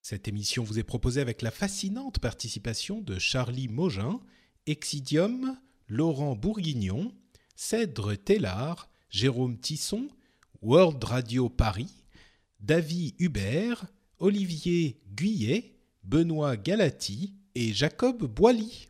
Cette émission vous est proposée avec la fascinante participation de Charlie Mogin, Exidium, Laurent Bourguignon, Cèdre Tellard, Jérôme Tisson, World Radio Paris, David Hubert, Olivier Guyet, Benoît Galati et Jacob Boily.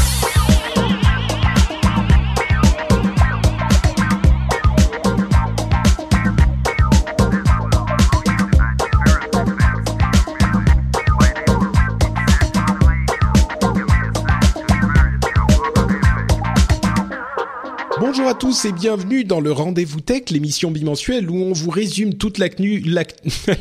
À tous et bienvenue dans le Rendez-vous Tech, l'émission bimensuelle où on vous résume toute l'actu,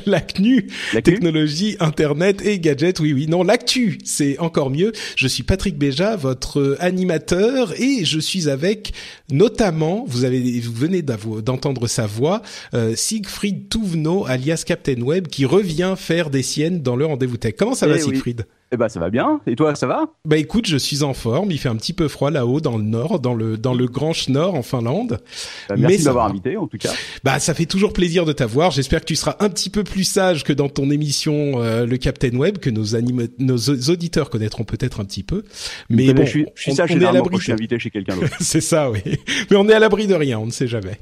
l'actu, technologie, internet et gadgets. Oui, oui, non, l'actu, c'est encore mieux. Je suis Patrick Béja, votre animateur et je suis avec notamment, vous avez, vous venez d'entendre sa voix, euh, Siegfried Touvenot, alias Captain Web, qui revient faire des siennes dans le Rendez-vous Tech. Comment ça va, Eh oui. Siegfried? Eh ben ça va bien. Et toi, ça va? Bah écoute, je suis en forme. Il fait un petit peu froid là-haut dans le nord, dans le dans le Grand Schnorr en Finlande. Bah, Mais Merci de m'avoir invité en tout cas. Bah ça fait toujours plaisir de t'avoir. J'espère que tu seras un petit peu plus sage que dans ton émission euh, le Captain Web que nos anima- nos auditeurs connaîtront peut-être un petit peu. Mais Mais bon, je suis, je suis on- sage on est à l'abri quand je suis de- invité chez quelqu'un d'autre. c'est ça, oui. Mais on est à l'abri de rien, on ne sait jamais.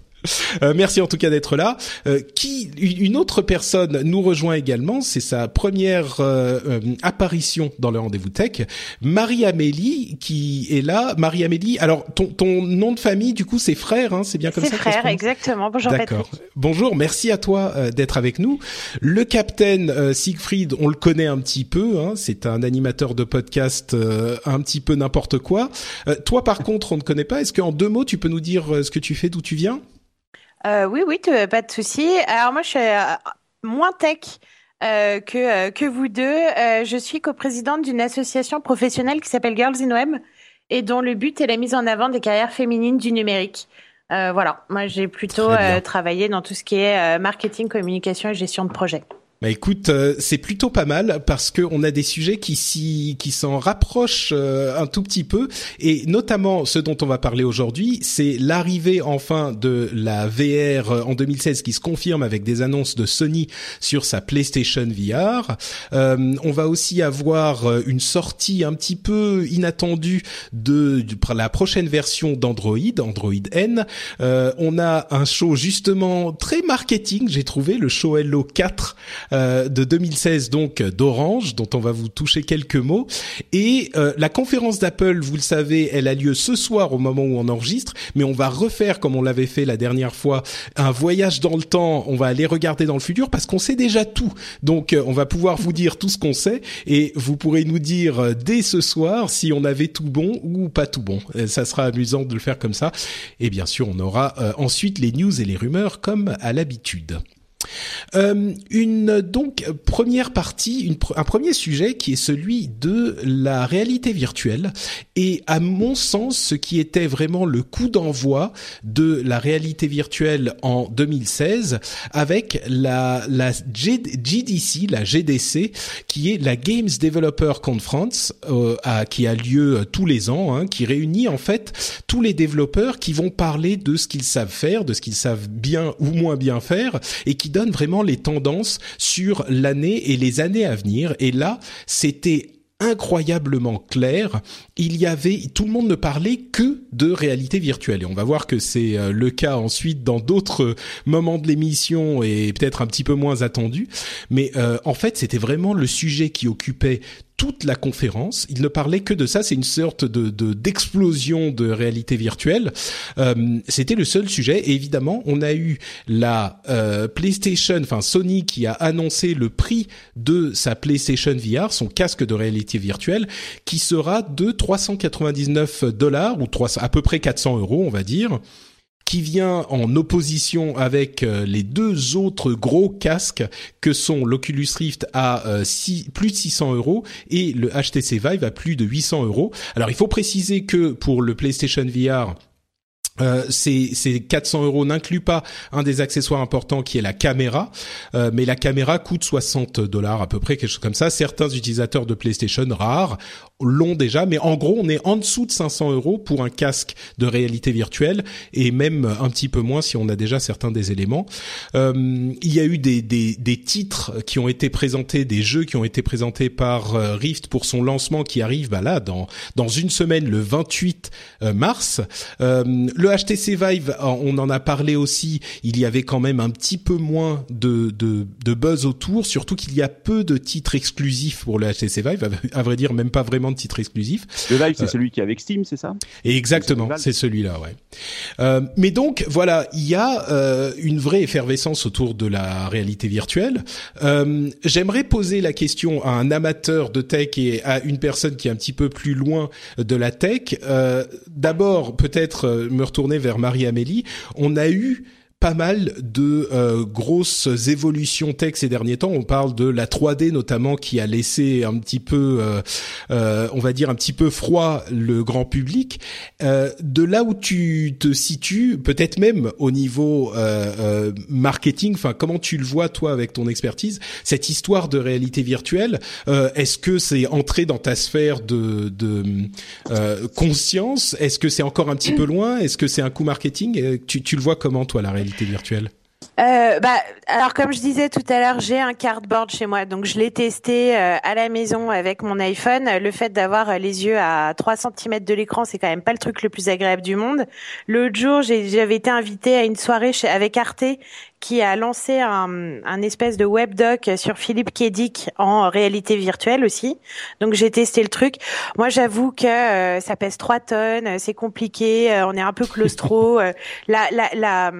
Euh, merci en tout cas d'être là. Euh, qui une autre personne nous rejoint également, c'est sa première euh, euh, apparition dans le rendez-vous tech, Marie-Amélie qui est là. Marie-Amélie, alors ton, ton nom de famille du coup c'est frère, hein, c'est bien comme ça. frère, exactement. Bonjour D'accord. Bonjour, merci à toi euh, d'être avec nous. Le capitaine euh, Siegfried, on le connaît un petit peu, hein, c'est un animateur de podcast euh, un petit peu n'importe quoi. Euh, toi par contre, on ne connaît pas. Est-ce qu'en deux mots, tu peux nous dire ce que tu fais, d'où tu viens? Euh, oui, oui, pas de souci. Alors moi, je suis euh, moins tech euh, que que vous deux. Euh, je suis coprésidente d'une association professionnelle qui s'appelle Girls in Web et dont le but est la mise en avant des carrières féminines du numérique. Euh, voilà, moi j'ai plutôt euh, travaillé dans tout ce qui est euh, marketing, communication et gestion de projet. Bah écoute, euh, c'est plutôt pas mal parce que on a des sujets qui s'y qui s'en rapprochent euh, un tout petit peu et notamment ce dont on va parler aujourd'hui, c'est l'arrivée enfin de la VR euh, en 2016 qui se confirme avec des annonces de Sony sur sa PlayStation VR. On va aussi avoir une sortie un petit peu inattendue de, de la prochaine version d'Android, Android N. On a un show justement très marketing, j'ai trouvé le show Hello 4 euh, de 2016 donc d'Orange dont on va vous toucher quelques mots. Et euh, la conférence d'Apple vous le savez elle a lieu ce soir au moment où on enregistre mais on va refaire comme on l'avait fait la dernière fois un voyage dans le temps. On va aller regarder dans le futur parce qu'on sait déjà tout. Donc euh, on va pouvoir vous dire tout ce qu'on sait et vous pourrez nous dire euh, dès ce soir si on avait tout bon ou pas tout bon. Ça sera amusant de le faire comme ça. Et bien sûr on aura ensuite les news et les rumeurs comme à l'habitude euh, une donc première partie, une un premier sujet qui est celui de la réalité virtuelle et à mon sens ce qui était vraiment le coup d'envoi de la réalité virtuelle en 2016 avec la la GDC, la GDC qui est la Games Developer Conference euh, qui a lieu euh, tous les ans, hein, qui réunit en fait tous les développeurs qui vont parler de ce qu'ils savent faire, de ce qu'ils savent bien ou moins bien faire et qui vraiment les tendances sur l'année et les années à venir. Et là, c'était incroyablement clair. Il y avait, tout le monde ne parlait que de réalité virtuelle. Et on va voir que c'est euh, le cas ensuite dans d'autres moments de l'émission et peut-être un petit peu moins attendu. Mais euh, en fait, c'était vraiment le sujet qui occupait toute la conférence. Il ne parlait que de ça. C'est une sorte de d'explosion de, réalité virtuelle. Euh, C'était le seul sujet. Et évidemment, on a eu la euh, PlayStation, enfin Sony, qui a annoncé le prix de sa PlayStation VR, son casque de réalité virtuelle, qui sera de 399 dollars ou 300, à peu près 400 euros, on va dire qui vient en opposition avec euh, les deux autres gros casques que sont l'Oculus Rift à euh, plus de 600 euros et le HTC Vive à plus de 800 euros. Alors il faut préciser que pour le PlayStation VR, euh, ces, ces 400 euros n'incluent pas un des accessoires importants qui est la caméra, euh, mais la caméra coûte 60 dollars à peu près, quelque chose comme ça. Certains utilisateurs de PlayStation rares l'ont déjà, mais en gros, on est en dessous de 500 euros pour un casque de réalité virtuelle et même un petit peu moins si on a déjà certains des éléments. Euh, il y a eu des, des, titres qui ont été présentés, des jeux qui ont été présentés par euh, Rift pour son lancement qui arrive bah dans dans une semaine, le 28 mars. le le HTC Vive, on en a parlé aussi, il y avait quand même un petit peu moins de, de, buzz autour, surtout qu'il y a peu de titres exclusifs pour le HTC Vive, à vrai dire même pas vraiment de titres exclusifs. Le Vive, c'est euh, celui qui est avec Steam, c'est ça? Exactement, c'est celui-là, ouais. Euh, mais donc voilà, il y a euh, une vraie effervescence autour de la réalité virtuelle. J'aimerais poser la question à un amateur de tech et à une personne qui est un petit peu plus loin de la tech. D'abord, peut-être me retourner tourner vers Marie-Amélie, on a eu pas mal de euh, grosses évolutions tech ces derniers temps. On parle de la 3D notamment qui a laissé un petit peu, euh, euh, on va dire un petit peu froid le grand public. de là où tu te situes, peut-être même au niveau marketing, enfin comment tu le vois toi avec ton expertise, cette histoire de réalité virtuelle, est-ce que c'est entré dans ta sphère de, de conscience? Est-ce que c'est encore un petit peu loin? Est-ce que c'est un coup marketing? Tu, tu le vois comment toi la réalité virtuelle euh, bah, alors comme je disais tout à l'heure, j'ai un cardboard chez moi, donc je l'ai testé euh, à la maison avec mon iPhone. Le fait d'avoir euh, les yeux à 3 cm de l'écran, c'est quand même pas le truc le plus agréable du monde. L'autre jour, j'avais été invitée à une soirée chez, avec Arte qui a lancé un, un espèce de webdoc sur Philippe Kedic en réalité virtuelle aussi. Donc j'ai testé le truc. Moi, j'avoue que ça pèse 3 tonnes, c'est compliqué, on est un peu claustro. la, la, la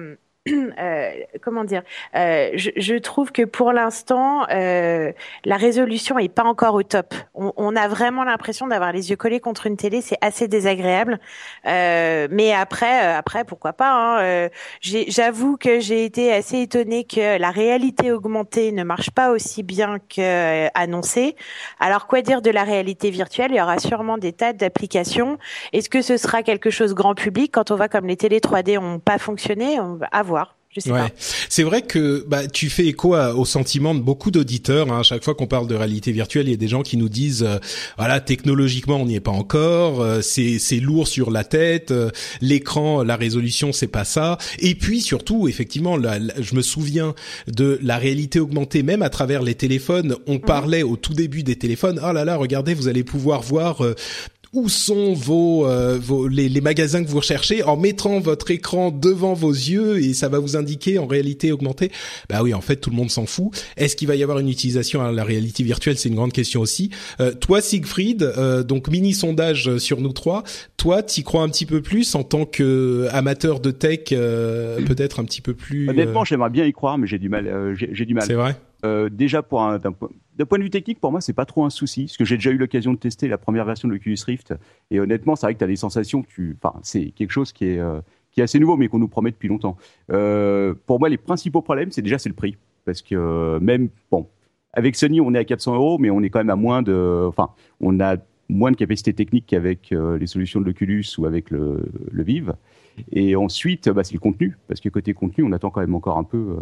euh, comment dire euh, je, je, trouve que pour l'instant euh, la résolution est pas encore au top. On, on a vraiment l'impression d'avoir les yeux collés contre une télé, c'est assez désagréable. Euh, mais après, euh, après pourquoi pas hein, euh, J'avoue que j'ai été assez étonnée que la réalité augmentée ne marche pas aussi bien que annoncé. Alors quoi dire de la réalité virtuelle? Il y aura sûrement des tas d'applications. Est-ce que ce sera quelque chose grand public? Quand on voit comme les télé 3D ont pas fonctionné on va voir. Je sais ouais. C'est vrai que bah, tu fais écho au sentiment de beaucoup d'auditeurs. Hein. Chaque fois qu'on parle de réalité virtuelle, il y a des gens qui nous disent euh, voilà technologiquement on n'y est pas encore, euh, c'est c'est lourd sur la tête, euh, l'écran, la résolution c'est pas ça. Et puis surtout effectivement, je me souviens de la réalité augmentée même à travers les téléphones. On mmh. parlait au tout début des téléphones. Oh là là, regardez, vous allez pouvoir voir où sont vos, euh, vos les, les, magasins que vous recherchez en mettant votre écran devant vos yeux et ça va vous indiquer en réalité augmentée. Bah oui, en fait, tout le monde s'en fout. Est-ce qu'il va y avoir une utilisation à la réalité virtuelle? C'est une grande question aussi. Euh, toi, Siegfried, euh, donc mini sondage sur nous trois. Toi, t'y crois un petit peu plus en tant que amateur de tech, peut-être un petit peu plus. Honnêtement, j'aimerais bien y croire, mais j'ai du mal. j'ai du mal. C'est vrai? Déjà pour un, d'un point de vue technique, pour moi, c'est pas trop un souci, parce que j'ai déjà eu l'occasion de tester la première version de l'Oculus Rift, et honnêtement, c'est vrai que tu as des sensations, c'est quelque chose qui est, euh, qui est assez nouveau, mais qu'on nous promet depuis longtemps. Euh, pour moi, les principaux problèmes, c'est déjà c'est le prix, parce que euh, même, bon, avec Sony, on est à 400 euros, mais on est quand même à moins de, enfin, on a moins de capacité technique qu'avec les solutions de l'Oculus ou avec le, le Vive. Et ensuite, bah, c'est le contenu, parce que côté contenu, on attend quand même encore un peu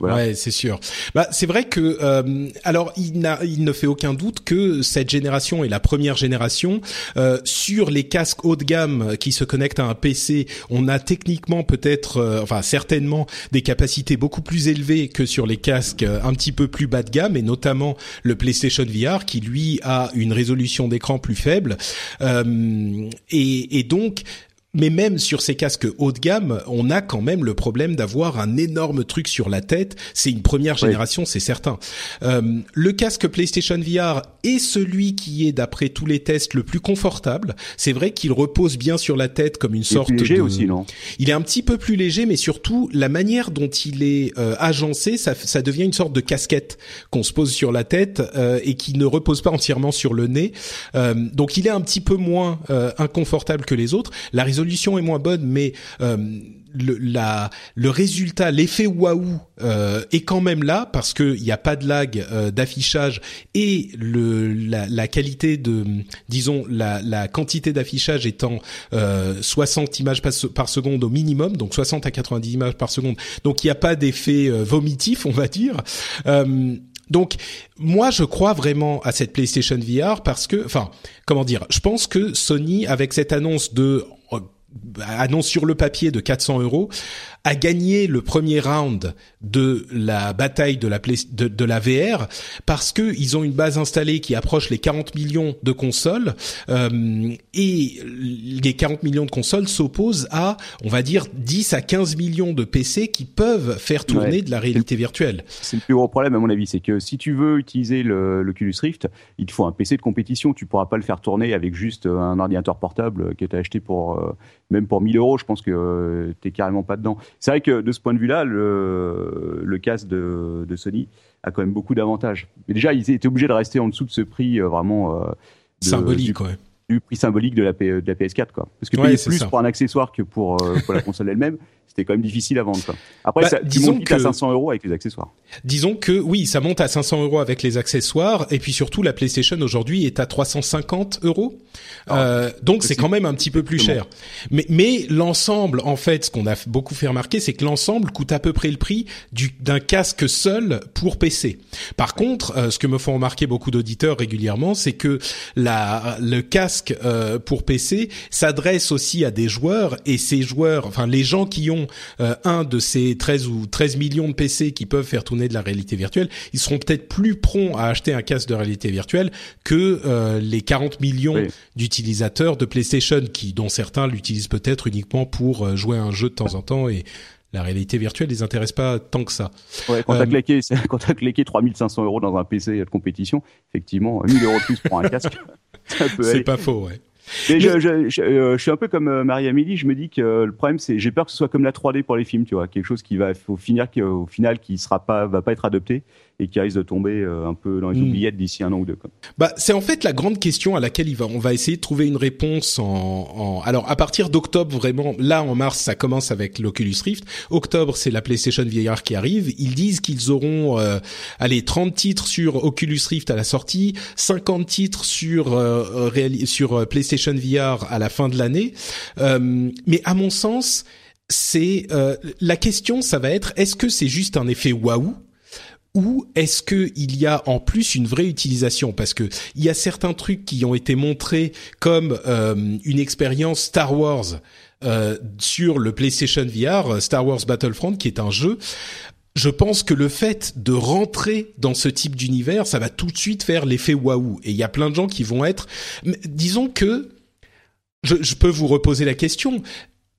Ouais, c'est sûr. Bah, c'est vrai que euh, alors il, n'a, il ne fait aucun doute que cette génération est la première génération euh, sur les casques haut de gamme qui se connectent à un PC. On a techniquement peut-être, euh, enfin certainement des capacités beaucoup plus élevées que sur les casques un petit peu plus bas de gamme et notamment le PlayStation VR qui lui a une résolution d'écran plus faible. et, et donc mais même sur ces casques haut de gamme, on a quand même le problème d'avoir un énorme truc sur la tête. C'est une première génération, c'est certain. Euh, le casque PlayStation VR est celui qui est d'après tous les tests le plus confortable. C'est vrai qu'il repose bien sur la tête comme une sorte léger de. aussi, non? Il est un petit peu plus léger, mais surtout la manière dont il est euh, agencé, ça, ça devient une sorte de casquette qu'on se pose sur la tête euh, et qui ne repose pas entièrement sur le nez. Euh, donc il est un petit peu moins euh, inconfortable que les autres. La résolution est moins bonne, mais euh, le, résultat, l'effet waouh euh, est quand même là parce que il n'y a pas de lag euh, d'affichage et la, qualité de, disons, la, quantité d'affichage étant euh, 60 images par, seconde au minimum, donc 60 à 90 images par seconde. Donc il n'y a pas d'effet vomitif, on va dire. Donc moi je crois vraiment à cette PlayStation VR parce que, enfin, comment dire, je pense que Sony avec cette annonce de annonce sur le papier de 400 euros, a gagné le premier round de la bataille de la, de, de la VR parce que ils ont une base installée qui approche les 40 millions de consoles euh, et les 40 millions de consoles s'opposent à, on va dire, 10 à 15 millions de PC qui peuvent faire tourner ouais. de la réalité virtuelle. C'est le plus gros problème à mon avis, c'est que si tu veux utiliser le, l'Oculus Rift, il te faut un PC de compétition. Tu pourras pas le faire tourner avec juste un ordinateur portable que tu as acheté pour euh, même pour 1000 euros. Je pense que euh, t'es carrément pas dedans. C'est vrai que de ce point de vue-là, le, le casque de, de, Sony a quand même beaucoup d'avantages. Mais déjà, ils étaient obligés de rester en dessous de ce prix euh, vraiment euh, de, symbolique, du, ouais. du, prix symbolique de la, P, de la PS4, quoi. Parce que payer ouais, plus ça. pour un accessoire que pour, euh, pour la console elle-même, c'était quand même difficile à vendre. Quoi. Après, bah, ça, tu montes que, à 500 euros avec les accessoires. Disons que oui, ça monte à 500 euros avec les accessoires, et puis surtout la PlayStation aujourd'hui est à 350 euros. Ah, euh, donc c'est quand même un petit peu plus cher. Mais, mais l'ensemble, en fait, ce qu'on a beaucoup fait remarquer, c'est que l'ensemble coûte à peu près le prix du, d'un casque seul pour PC. Par contre, euh, ce que me font remarquer beaucoup d'auditeurs régulièrement, c'est que la, le casque euh, pour PC s'adresse aussi à des joueurs, et ces joueurs, enfin les gens qui ont euh, un de ces 13 ou 13 millions de PC qui peuvent faire tourner de la réalité virtuelle, ils seront peut-être plus prompts à acheter un casque de réalité virtuelle que euh, les 40 millions oui. d'utilisateurs de PlayStation qui dont certains l'utilisent peut-être uniquement pour euh, jouer à un jeu de temps en temps et la réalité virtuelle les intéresse pas tant que ça. Ouais, quand t'as claqué, quand t'as claqué 3500 euros dans un PC de compétition, effectivement, 1000 euros de plus pour un casque. C'est pas faux, ouais. Mais je, je, je, euh, je, suis un peu comme euh, Marie-Amélie, je me dis que euh, le problème c'est j'ai peur que ce soit comme la 3D pour les films, tu vois, quelque chose qui va au finir au final qui sera pas va pas être adopté et qui risque de tomber un peu dans les oubliettes mmh. d'ici un an ou deux. Quoi. Bah c'est en fait la grande question à laquelle il va on va essayer de trouver une réponse en, en... alors à partir d'octobre vraiment là en mars ça commence avec l'Oculus Rift, octobre c'est la PlayStation VR qui arrive, ils disent qu'ils auront euh, allez 30 titres sur Oculus Rift à la sortie, 50 titres sur euh, sur PlayStation VR à la fin de l'année. Euh, mais à mon sens, c'est euh, la question, ça va être est-ce que c'est juste un effet waouh ou est-ce que il y a en plus une vraie utilisation? Parce que il y a certains trucs qui ont été montrés comme euh, une expérience Star Wars sur le PlayStation VR, Star Wars Battlefront, qui est un jeu je pense que le fait de rentrer dans ce type d'univers, ça va tout de suite faire l'effet waouh. Et il y a plein de gens qui vont être, disons que, je, peux vous reposer la question.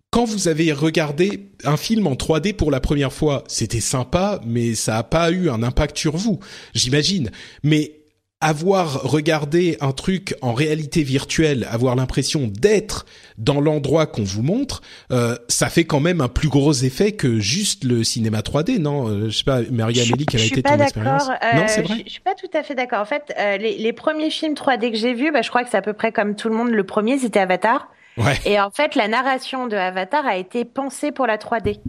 Quand vous avez regardé un film en 3D pour la première fois, c'était sympa, mais ça n'a pas eu un impact sur vous, j'imagine. Mais avoir regardé un truc en réalité virtuelle, avoir l'impression d'être dans l'endroit qu'on vous montre, euh, ça fait quand même un plus gros effet que juste le cinéma 3D, non? Euh, Je sais pas, Marie-Amélie, quelle a été ton expérience? euh, Non, c'est vrai? Je, je suis pas tout à fait d'accord. En fait, euh, les, les, premiers films 3D que j'ai vus, bah, je crois que c'est à peu près comme tout le monde. Le premier, c'était Avatar. Ouais. Et en fait, la narration de Avatar a été pensée pour la 3D.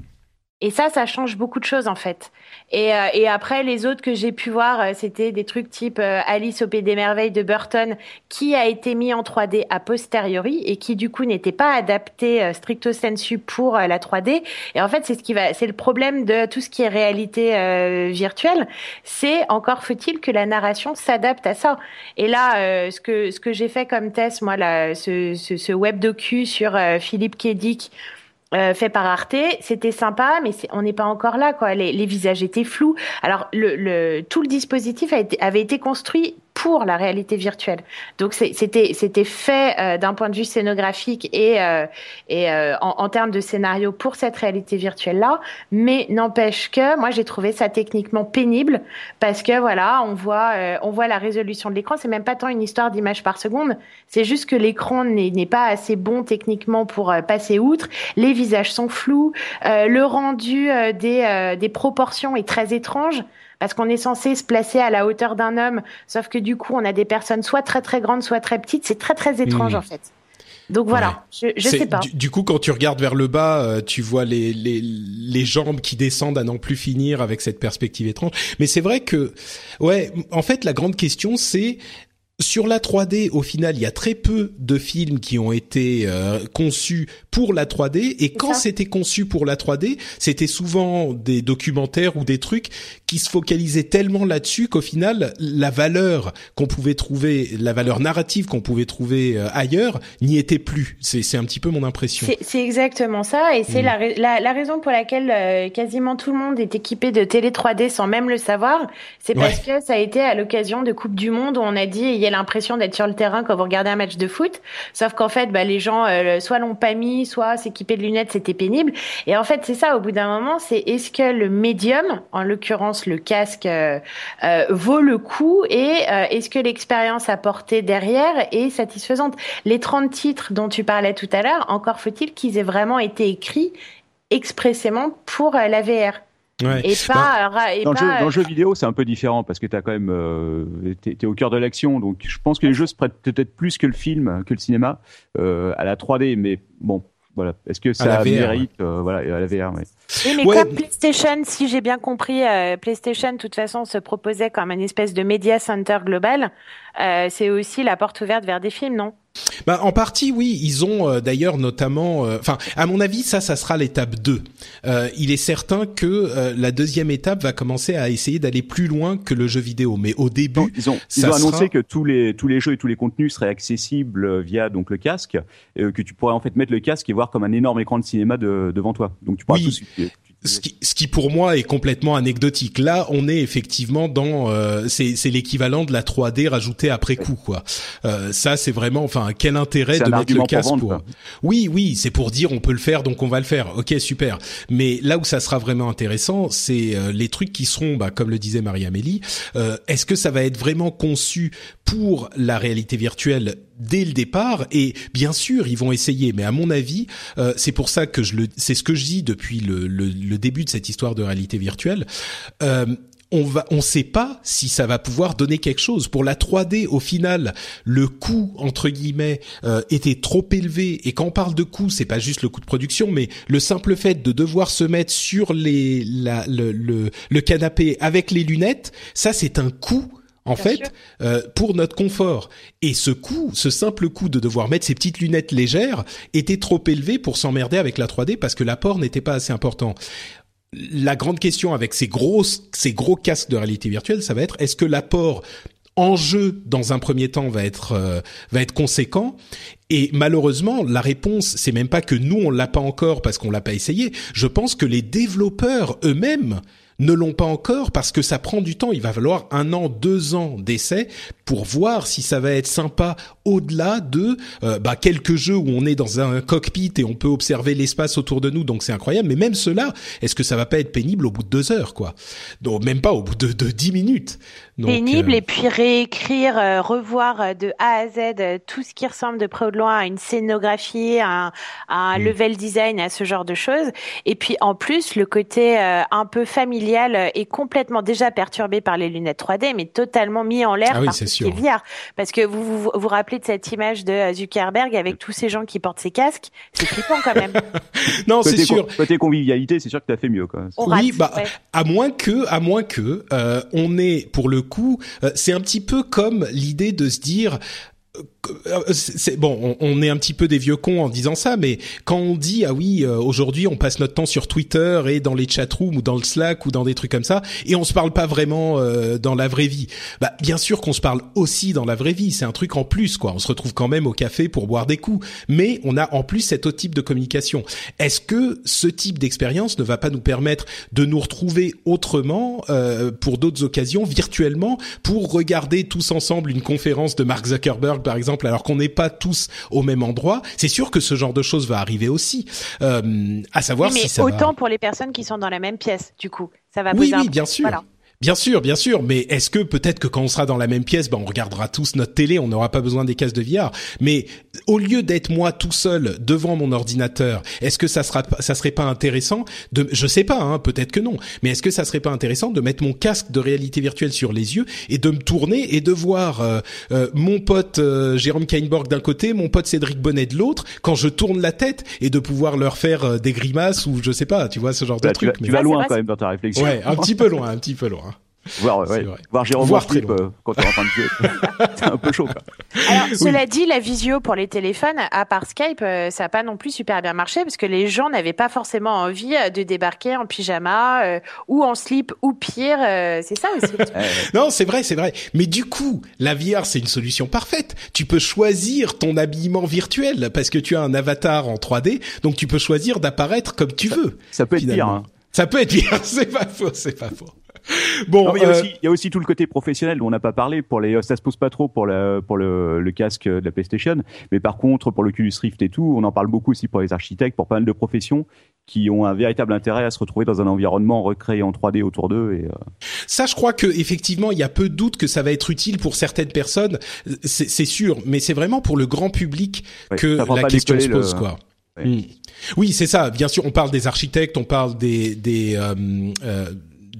Et ça, ça change beaucoup de choses en fait. Et, euh, et après, les autres que j'ai pu voir, euh, c'était des trucs type euh, Alice au Pays des Merveilles de Burton, qui a été mis en 3D a posteriori et qui du coup n'était pas adapté euh, stricto sensu pour euh, la 3D. Et en fait, c'est ce qui va, c'est le problème de tout ce qui est réalité euh, virtuelle. C'est encore faut-il que la narration s'adapte à ça. Et là, ce que ce que j'ai fait comme test, moi, là, ce, ce, ce web docu sur Philippe Kédic euh, fait par Arte, c'était sympa, mais on n'est pas encore là, quoi. Les, les, visages étaient flous. Alors, le, le, tout le dispositif été, avait été construit pour la réalité virtuelle. Donc c'était c'était fait euh, d'un point de vue scénographique et euh, et euh, en, en, termes de scénario pour cette réalité virtuelle là, mais n'empêche que moi j'ai trouvé ça techniquement pénible parce que voilà, on voit on voit la résolution de l'écran, c'est même pas tant une histoire d'image par seconde, c'est juste que l'écran n'est pas assez bon techniquement pour passer outre, les visages sont flous, le rendu des des proportions est très étrange parce qu'on est censé se placer à la hauteur d'un homme, sauf que du coup, on a des personnes soit très très grandes, soit très petites. C'est très très étrange hmm. en fait. Donc voilà, je, je sais pas. Du, coup, quand tu regardes vers le bas, euh, tu vois les, les, les jambes qui descendent à n'en plus finir avec cette perspective étrange. Mais c'est vrai que, ouais, en fait, la grande question, c'est sur la 3D, au final, il y a très peu de films qui ont été euh, conçus pour la 3D. Et quand c'était conçu pour la 3D, c'était souvent des documentaires ou des trucs qui se focalisaient tellement là-dessus qu'au final, la valeur qu'on pouvait trouver, la valeur narrative qu'on pouvait trouver euh, ailleurs, n'y était plus. C'est un petit peu mon impression. C'est exactement ça. Et c'est mm. la, la, raison pour laquelle euh, quasiment tout le monde est équipé de télé 3D sans même le savoir. C'est parce que ça a été à l'occasion de Coupe du Monde où on a dit, il y a l'impression d'être sur le terrain quand vous regardez un match de foot. Sauf qu'en fait, bah, les gens euh, soit l'ont pas mis, soit s'équiper de lunettes, c'était pénible. Et en fait, c'est ça. Au bout d'un moment, c'est est-ce que le médium, en l'occurrence le casque, euh, euh, vaut le coup et est-ce que l'expérience apportée derrière est satisfaisante? Les 30 titres dont tu parlais tout à l'heure, encore faut-il qu'ils aient vraiment été écrits expressément pour la VR. Et pas, dans, le jeu, vidéo, c'est un peu différent parce que tu quand même, euh, es au cœur de l'action, donc je pense que les jeux se prêtent peut-être plus que le film, que le cinéma, euh, à la 3D. Mais bon, voilà. Est-ce que ça mérite, euh, voilà, à la VR, ouais. Oui, mais comme PlayStation, si j'ai bien compris, euh, PlayStation, de toute façon, se proposait comme une espèce de media center global. Euh, c'est aussi la porte ouverte vers des films, non? Bah, en partie, oui. Ils ont euh, d'ailleurs notamment, euh, enfin, à mon avis, ça, ça sera l'étape 2. Euh, il est certain que la deuxième étape va commencer à essayer d'aller plus loin que le jeu vidéo. Mais au début, ils ont, ils ont annoncé que tous les tous les jeux et tous les contenus seraient accessibles via donc le casque, et que tu pourrais en fait mettre le casque et voir comme un énorme écran de cinéma devant toi. Donc tu pourras oui ce qui, ce qui pour moi est complètement anecdotique. Là, on est effectivement dans euh, c'est l'équivalent de la 3D rajoutée après coup quoi. Euh, ça c'est vraiment enfin quel intérêt de mettre le casque pour, Oui, oui, c'est pour dire on peut le faire donc on va le faire. OK, super. Mais là où ça sera vraiment intéressant, c'est euh, les trucs qui seront bah, comme le disait Marie-Amélie, euh, est-ce que ça va être vraiment conçu pour la réalité virtuelle dès le départ et bien sûr ils vont essayer mais à mon avis euh, c'est pour ça que je le c'est ce que je dis depuis le, le, le, début de cette histoire de réalité virtuelle euh, on va, on sait pas si ça va pouvoir donner quelque chose. Pour la 3D, au final, le coût entre guillemets euh, était trop élevé. Et quand on parle de coût, c'est pas juste le coût de production, mais le simple fait de devoir se mettre sur les, la, le, le, le canapé avec les lunettes, ça c'est un coût en fait, euh, pour notre confort. Et ce coût, ce simple coût de devoir mettre ces petites lunettes légères était trop élevé pour s'emmerder avec la 3D parce que l'apport n'était pas assez important. La grande question avec ces grosses, ces gros casques de réalité virtuelle, ça va être est-ce que l'apport en jeu dans un premier temps va être euh, va être conséquent? Et malheureusement la réponse c'est même pas que nous on l'a pas encore parce qu'on l'a pas essayé je pense que les développeurs eux-mêmes ne l'ont pas encore parce que ça prend du temps. Il va falloir un an, deux ans d'essai pour voir si ça va être sympa au-delà de euh, bah, quelques jeux où on est dans un cockpit et on peut observer l'espace autour de nous, donc c'est incroyable. Mais même cela, est-ce que ça va pas être pénible au bout de deux heures, quoi? Donc même pas au bout de, de dix minutes. pénible euh, et puis réécrire, euh, revoir de A à Z tout ce qui ressemble de près ou de loin à une scénographie, à un, mm. level design, à ce genre de choses. Et puis en plus le côté un peu familial est complètement déjà perturbé par les lunettes 3D, mais totalement mis en l'air ah par parce que vous, vous vous rappelez de cette image de Zuckerberg avec tous ces gens qui portent ces casques, c'est flippant quand même. non, c'est sûr. Côté convivialité, c'est sûr que tu as fait mieux. Quoi. oui, bah à moins que, à moins que, euh, on est pour le coup, euh, c'est un petit peu comme l'idée de se dire euh, c'est bon, on, est un petit peu des vieux cons en disant ça, mais quand on dit ah oui, euh, aujourd'hui on passe notre temps sur Twitter et dans les chatrooms ou dans le Slack ou dans des trucs comme ça, et on se parle pas vraiment euh, dans la vraie vie. Bah bien sûr qu'on se parle aussi dans la vraie vie, c'est un truc en plus quoi. On se retrouve quand même au café pour boire des coups, mais on a en plus cet autre type de communication. Est-ce que ce type d'expérience ne va pas nous permettre de nous retrouver autrement pour d'autres occasions virtuellement pour regarder tous ensemble une conférence de Mark Zuckerberg par exemple alors qu'on n'est pas tous au même endroit, c'est sûr que ce genre de choses va arriver aussi. Euh, à savoir mais si ça autant pour les personnes qui sont dans la même pièce, du coup, ça va. Oui, oui, bien sûr. Bien sûr, bien sûr, mais est-ce que peut-être que quand on sera dans la même pièce, ben on regardera tous notre télé, on n'aura pas besoin des cases de VR. Mais au lieu d'être moi tout seul devant mon ordinateur, est-ce que ça sera, ça serait pas intéressant de, je sais pas, hein, peut-être que non, mais est-ce que ça serait pas intéressant de mettre mon casque de réalité virtuelle sur les yeux et de me tourner et de voir euh, euh, mon pote euh, Jérôme Kainborg d'un côté, mon pote Cédric Bonnet de l'autre, quand je tourne la tête et de pouvoir leur faire des grimaces ou je sais pas, tu vois ce genre de bah, truc. Tu, vas loin quand même dans ta réflexion. Ouais, un petit peu loin, un petit peu loin. Voir, ouais, voir Jérôme voir euh, quand on est en train de jouer. c'est un peu chaud. Quoi. Alors, cela dit, la visio pour les téléphones, à part Skype, euh, ça n'a pas non plus super bien marché parce que les gens n'avaient pas forcément envie euh, de débarquer en pyjama ou en slip ou pire. c'est ça aussi. non, c'est vrai, c'est vrai. Mais du coup, la VR, c'est une solution parfaite. Tu peux choisir ton habillement virtuel parce que tu as un avatar en 3D, donc tu peux choisir d'apparaître comme tu veux. Ça peut être pire. Hein. Ça peut être pire, c'est pas faux, c'est pas faux. Bon, il, y a euh, aussi, il y a aussi tout le côté professionnel dont on n'a pas parlé. Pour les, ça se pose pas trop pour, la, pour le, le, casque de la PlayStation, mais par contre pour le Oculus Rift et tout, on en parle beaucoup aussi pour les architectes, pour pas mal de professions qui ont un véritable intérêt à se retrouver dans un environnement recréé en 3D autour d'eux. Et euh, ça, je crois que effectivement, il y a peu de doute que ça va être utile pour certaines personnes, c'est sûr, mais c'est vraiment pour le grand public que la question se pose, quoi. Hmm. Oui, c'est ça. Bien sûr, on parle des architectes, on parle des des euh,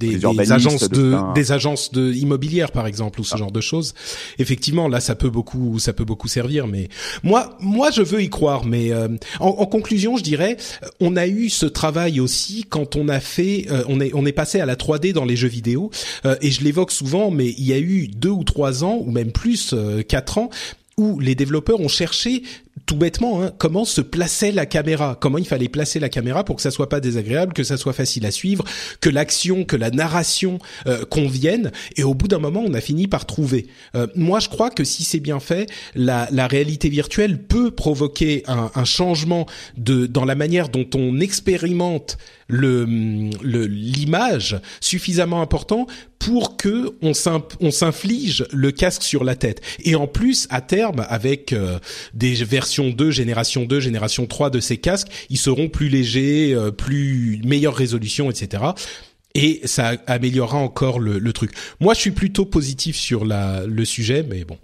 euh des, agences de, des agences de immobilières par exemple ou ce ah. genre de choses. Effectivement, là ça peut beaucoup ça peut beaucoup servir mais moi moi je veux y croire mais euh, en, conclusion, je dirais on a eu ce travail aussi quand on a fait euh, on est on est passé à la 3D dans les jeux vidéo euh, et je l'évoque souvent mais il y a eu deux ou trois ans ou même plus quatre ans où les développeurs ont cherché tout bêtement hein, comment se plaçait la caméra, comment il fallait placer la caméra pour que ça soit pas désagréable, que ça soit facile à suivre, que l'action, que la narration euh, convienne? Et au bout d'un moment, on a fini par trouver. Euh, moi, je crois que si c'est bien fait, la, la, réalité virtuelle peut provoquer un, un, changement de dans la manière dont on expérimente le l'image suffisamment important pour que on s'inflige le casque sur la tête. Et en plus, à terme, avec euh, des version 2, génération 2, génération 3 de ces casques, ils seront plus légers, euh, plus meilleure résolution, etc. Et ça améliorera encore le, truc. Moi, je suis plutôt positif sur la, le sujet, mais bon.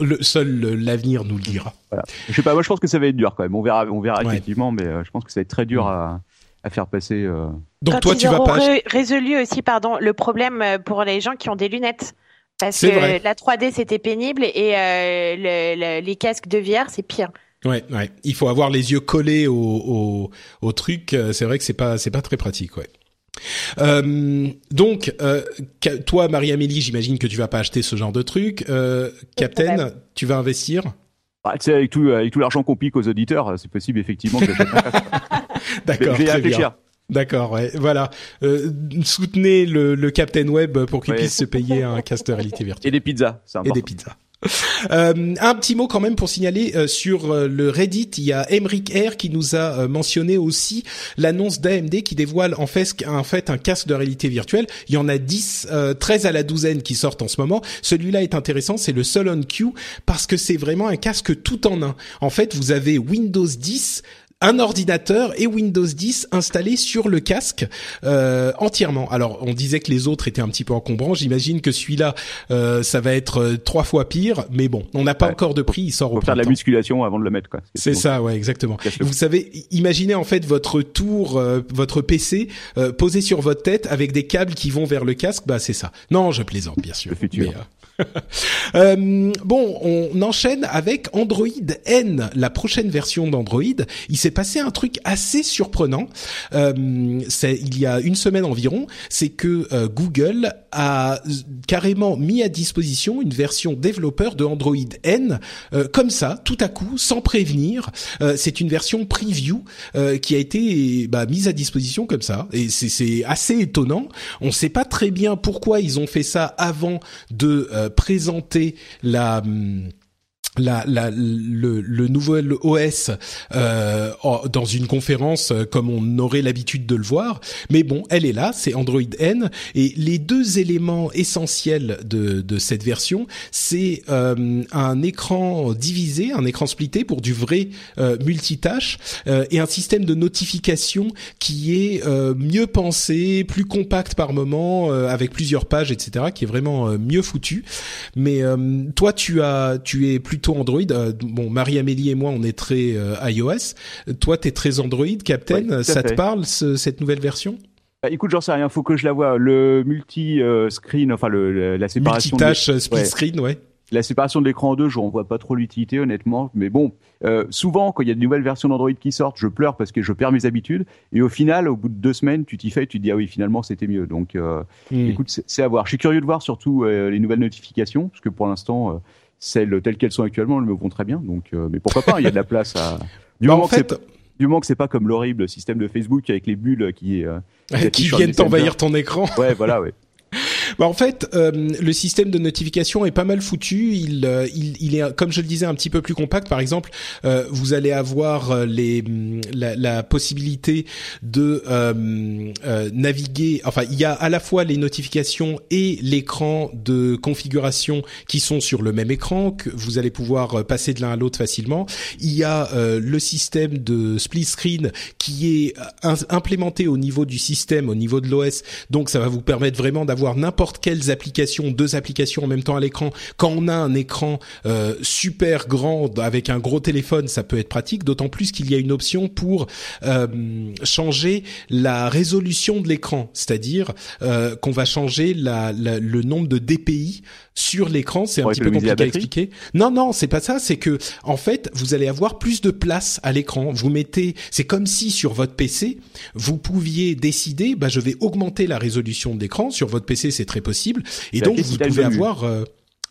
le, seul l'avenir nous le dira. Voilà. Je sais pas, moi je pense que ça va être dur quand même. On verra, on verra effectivement, mais euh, je pense que ça va être très dur à, à faire passer. Euh. Donc toi, tu vas pas résolu aussi, pardon, le problème pour les gens qui ont des lunettes. Parce que la 3D c'était pénible et euh, les casques de VR c'est pire. Ouais, ouais. Il faut avoir les yeux collés au, au, au truc. Euh, c'est vrai que c'est pas c'est pas très pratique, ouais. Euh, donc, euh, toi, Marie-Amélie, j'imagine que tu vas pas acheter ce genre de truc. Euh, Captain, tu vas investir? Bah, tu sais, avec tout, avec tout l'argent qu'on pique aux auditeurs, c'est possible effectivement que D'accord. Je vais réfléchir. D'accord, ouais, voilà. Euh, soutenez le, le, Captain Web pour qu'il puisse se payer un casque de réalité virtuelle. Et des pizzas, c'est Et des pizzas. Euh, un petit mot quand même pour signaler euh, sur euh, le Reddit, il y a Emric R qui nous a mentionné aussi l'annonce d'AMD qui dévoile en fait, en fait un casque de réalité virtuelle. Il y en a 10, 13 à la douzaine qui sortent en ce moment. Celui-là est intéressant, c'est le Solon Q parce que c'est vraiment un casque tout en un. En fait, vous avez Windows 10 un ordinateur et Windows 10 installé sur le casque euh, entièrement. Alors on disait que les autres étaient un petit peu encombrants. J'imagine que celui-là, euh, ça va être euh, trois fois pire. Mais bon, on n'a pas encore de prix. Il sort Faut faire de la musculation avant de le mettre. quoi. C'est ça, ouais, exactement. vous savez, imaginez en fait votre tour, votre PC posé sur votre tête avec des câbles qui vont vers le casque. Bah c'est ça. Non, je plaisante bien sûr. Le futur. euh, bon, on enchaîne avec Android N, la prochaine version d'Android. Il s'est passé un truc assez surprenant. Euh, il y a une semaine environ, c'est que euh, Google a carrément mis à disposition une version développeur de Android N comme ça, tout à coup, sans prévenir. C'est une version preview qui a été bah, mise à disposition comme ça, et c'est assez étonnant. On ne sait pas très bien pourquoi ils ont fait ça avant de présenter la hum, la, la, le, le nouvel OS euh, dans une conférence euh, comme on aurait l'habitude de le voir. Mais bon, elle est là, c'est Android N. Et les deux éléments essentiels de, de cette version, c'est euh, un écran divisé, un écran splitté pour du vrai euh, multitâche euh, et un système de notification qui est euh, mieux pensé, plus compact par moment, avec plusieurs pages, etc., qui est vraiment mieux foutu. Mais toi, tu as, tu es plutôt Android. Euh, bon, Marie-Amélie et moi, on est très euh, iOS. Toi, tu es très Android, Captain. ça te parle, cette nouvelle version? Bah, écoute, j'en sais rien, faut que je la vois. Le multi-screen, enfin le, la séparation. Multitâche, split screen, ouais. La séparation de l'écran en deux, je ne vois pas trop l'utilité, honnêtement. Mais bon, euh, souvent, quand il y a de nouvelles versions d'Android qui sortent, je pleure parce que je perds mes habitudes. Et au final, au bout de deux semaines, tu t'y fais et tu te dis, ah oui, finalement, c'était mieux. Donc, euh, hmm. écoute, c'est à voir. Je suis curieux de voir surtout les nouvelles notifications, parce que pour l'instant, celles telles qu'elles sont actuellement, elles me vont très bien. Donc, euh, mais pourquoi pas Il y a de la place à. Du bah, moment en fait, du moment que c'est pas comme l'horrible système de Facebook avec les bulles qui euh, qui viennent t'envahir ton écran. Ouais, voilà, ouais. Bah en fait, euh, le système de notification est pas mal foutu. Il, euh, il, il, est, comme je le disais, un petit peu plus compact. Par exemple, euh, vous allez avoir les, la, la possibilité de naviguer. Enfin, il y a à la fois les notifications et l'écran de configuration qui sont sur le même écran que vous allez pouvoir passer de l'un à l'autre facilement. Il y a le système de split screen qui est implémenté au niveau du système, au niveau de l'OS. Donc, ça va vous permettre vraiment d'avoir n'importe quelles applications, deux applications en même temps à l'écran. Quand on a un écran euh, super grand avec un gros téléphone, ça peut être pratique. D'autant plus qu'il y a une option pour euh, changer la résolution de l'écran, c'est-à-dire euh, qu'on va changer le nombre de DPI sur l'écran. C'est un petit peu compliqué à expliquer. Non, non, c'est pas ça. C'est que en fait, vous allez avoir plus de place à l'écran. Vous mettez, c'est comme si sur votre PC, vous pouviez décider, bah je vais augmenter la résolution de l'écran. Sur votre PC, c'est très possible. Et donc, vous pouvez avoir... Euh,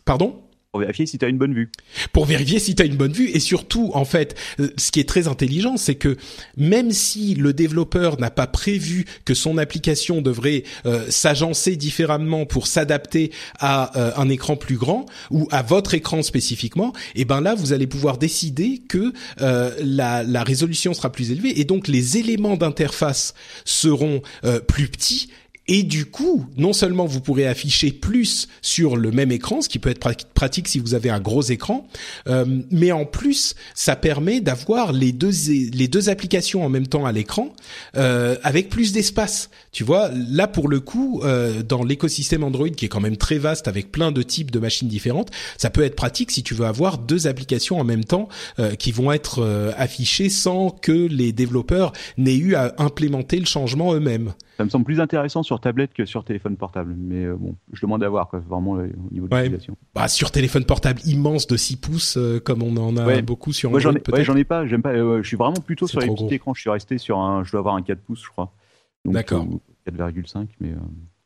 pardon? Pour vérifier si tu as une bonne vue. Pour vérifier si tu as une bonne vue et surtout en fait euh, ce qui est très intelligent c'est que même si le développeur n'a pas prévu que son application devrait euh, s'agencer différemment pour s'adapter à un écran plus grand ou à votre écran spécifiquement, et eh ben là vous allez pouvoir décider que la résolution sera plus élevée et donc les éléments d'interface seront plus petits et du coup, non seulement vous pourrez afficher plus sur le même écran, ce qui peut être pratique si vous avez un gros écran, euh, mais en plus, ça permet d'avoir les deux les deux applications en même temps à l'écran euh, avec plus d'espace. Tu vois, là pour le coup, euh, dans l'écosystème Android qui est quand même très vaste avec plein de types de machines différentes, ça peut être pratique si tu veux avoir deux applications en même temps qui vont être affichées sans que les développeurs n'aient eu à implémenter le changement eux-mêmes. Ça me semble plus intéressant sur tablette que sur téléphone portable. Mais euh, bon, je demande à voir, quoi, vraiment, euh, au niveau de l'utilisation. Bah, sur téléphone portable immense de 6 pouces, euh, comme on en a beaucoup sur Android, Moi, j'en ai, pas, j'aime pas, je suis vraiment plutôt sur les petits écrans. Je suis resté sur un, je dois avoir un 4 pouces, je crois. D'accord. 4,5, mais.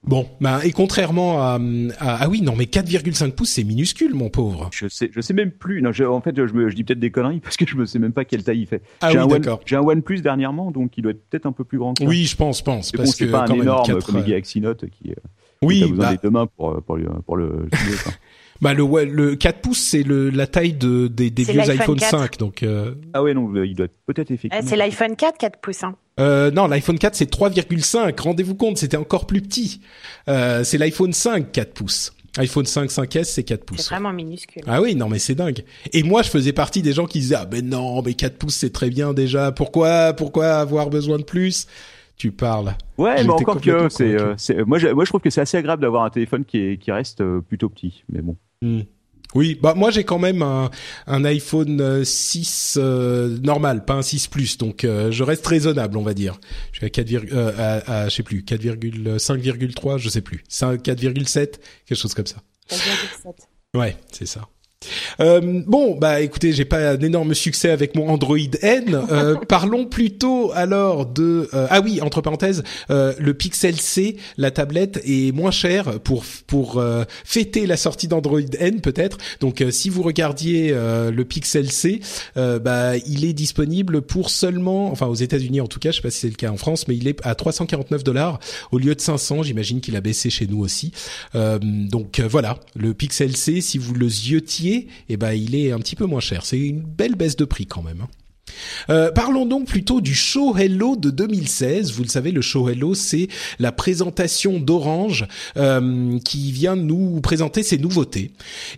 Bon, bah, et contrairement à, ah oui non mais 4,5 pouces c'est minuscule mon pauvre. Je sais je sais même plus non en fait je, me, je dis peut-être des conneries parce que je me sais même pas quelle taille il fait. Ah oui d'accord. J'ai un OnePlus dernièrement donc il doit être peut-être un peu plus grand. Que. Oui je pense pense parce bon, que c'est pas un énorme comme les euh, Galaxy Note qui. Euh, oui a besoin bah... des deux mains pour pour, le, pour le Bah le le 4 pouces c'est le la taille de des, des vieux iPhone 5 donc euh... Ah ouais non il doit peut-être effectivement. c'est l'iPhone 4 4 pouces hein. Euh, non, l'iPhone 4 c'est 3,5. Rendez-vous compte, c'était encore plus petit. Euh, c'est l'iPhone 5 4 pouces. iPhone 5 5S c'est 4 pouces. C'est vraiment minuscule. Ah oui, non mais c'est dingue. Et moi je faisais partie des gens qui disaient ah ben non, mais 4 pouces c'est très bien déjà. Pourquoi pourquoi avoir besoin de plus? Tu parles. Ouais, mais encore que euh, c'est moi je, moi je trouve que c'est assez agréable d'avoir un téléphone qui est, qui reste euh, plutôt petit, mais bon. Hmm. Oui, bah moi j'ai quand même un, un iPhone 6 euh, euh, normal, pas un 6 Plus, donc euh, je reste raisonnable, on va dire. Je suis à 4, euh, à, à, je sais plus, 4,5,3, je sais plus, 4,7, quelque chose comme ça. 4,7. Ouais, c'est ça. Euh, bon, bah écoutez, j'ai pas un énorme succès avec mon Android N. Euh, parlons plutôt alors de euh, ah oui entre parenthèses euh, le Pixel C, la tablette est moins chère pour pour fêter la sortie d'Android N peut-être. Donc si vous regardiez le Pixel C, bah il est disponible pour seulement, enfin aux États-Unis en tout cas, je sais pas si c'est le cas en France, mais il est à 349 dollars au lieu de 500. J'imagine qu'il a baissé chez nous aussi. donc voilà, le Pixel C, si vous le ziotiez et eh ben il est un petit peu moins cher. C'est une belle baisse de prix quand même. Hein. Euh, parlons donc plutôt du show Hello de 2016. Vous le savez, le show Hello, c'est la présentation d'Orange euh, qui vient nous présenter ses nouveautés.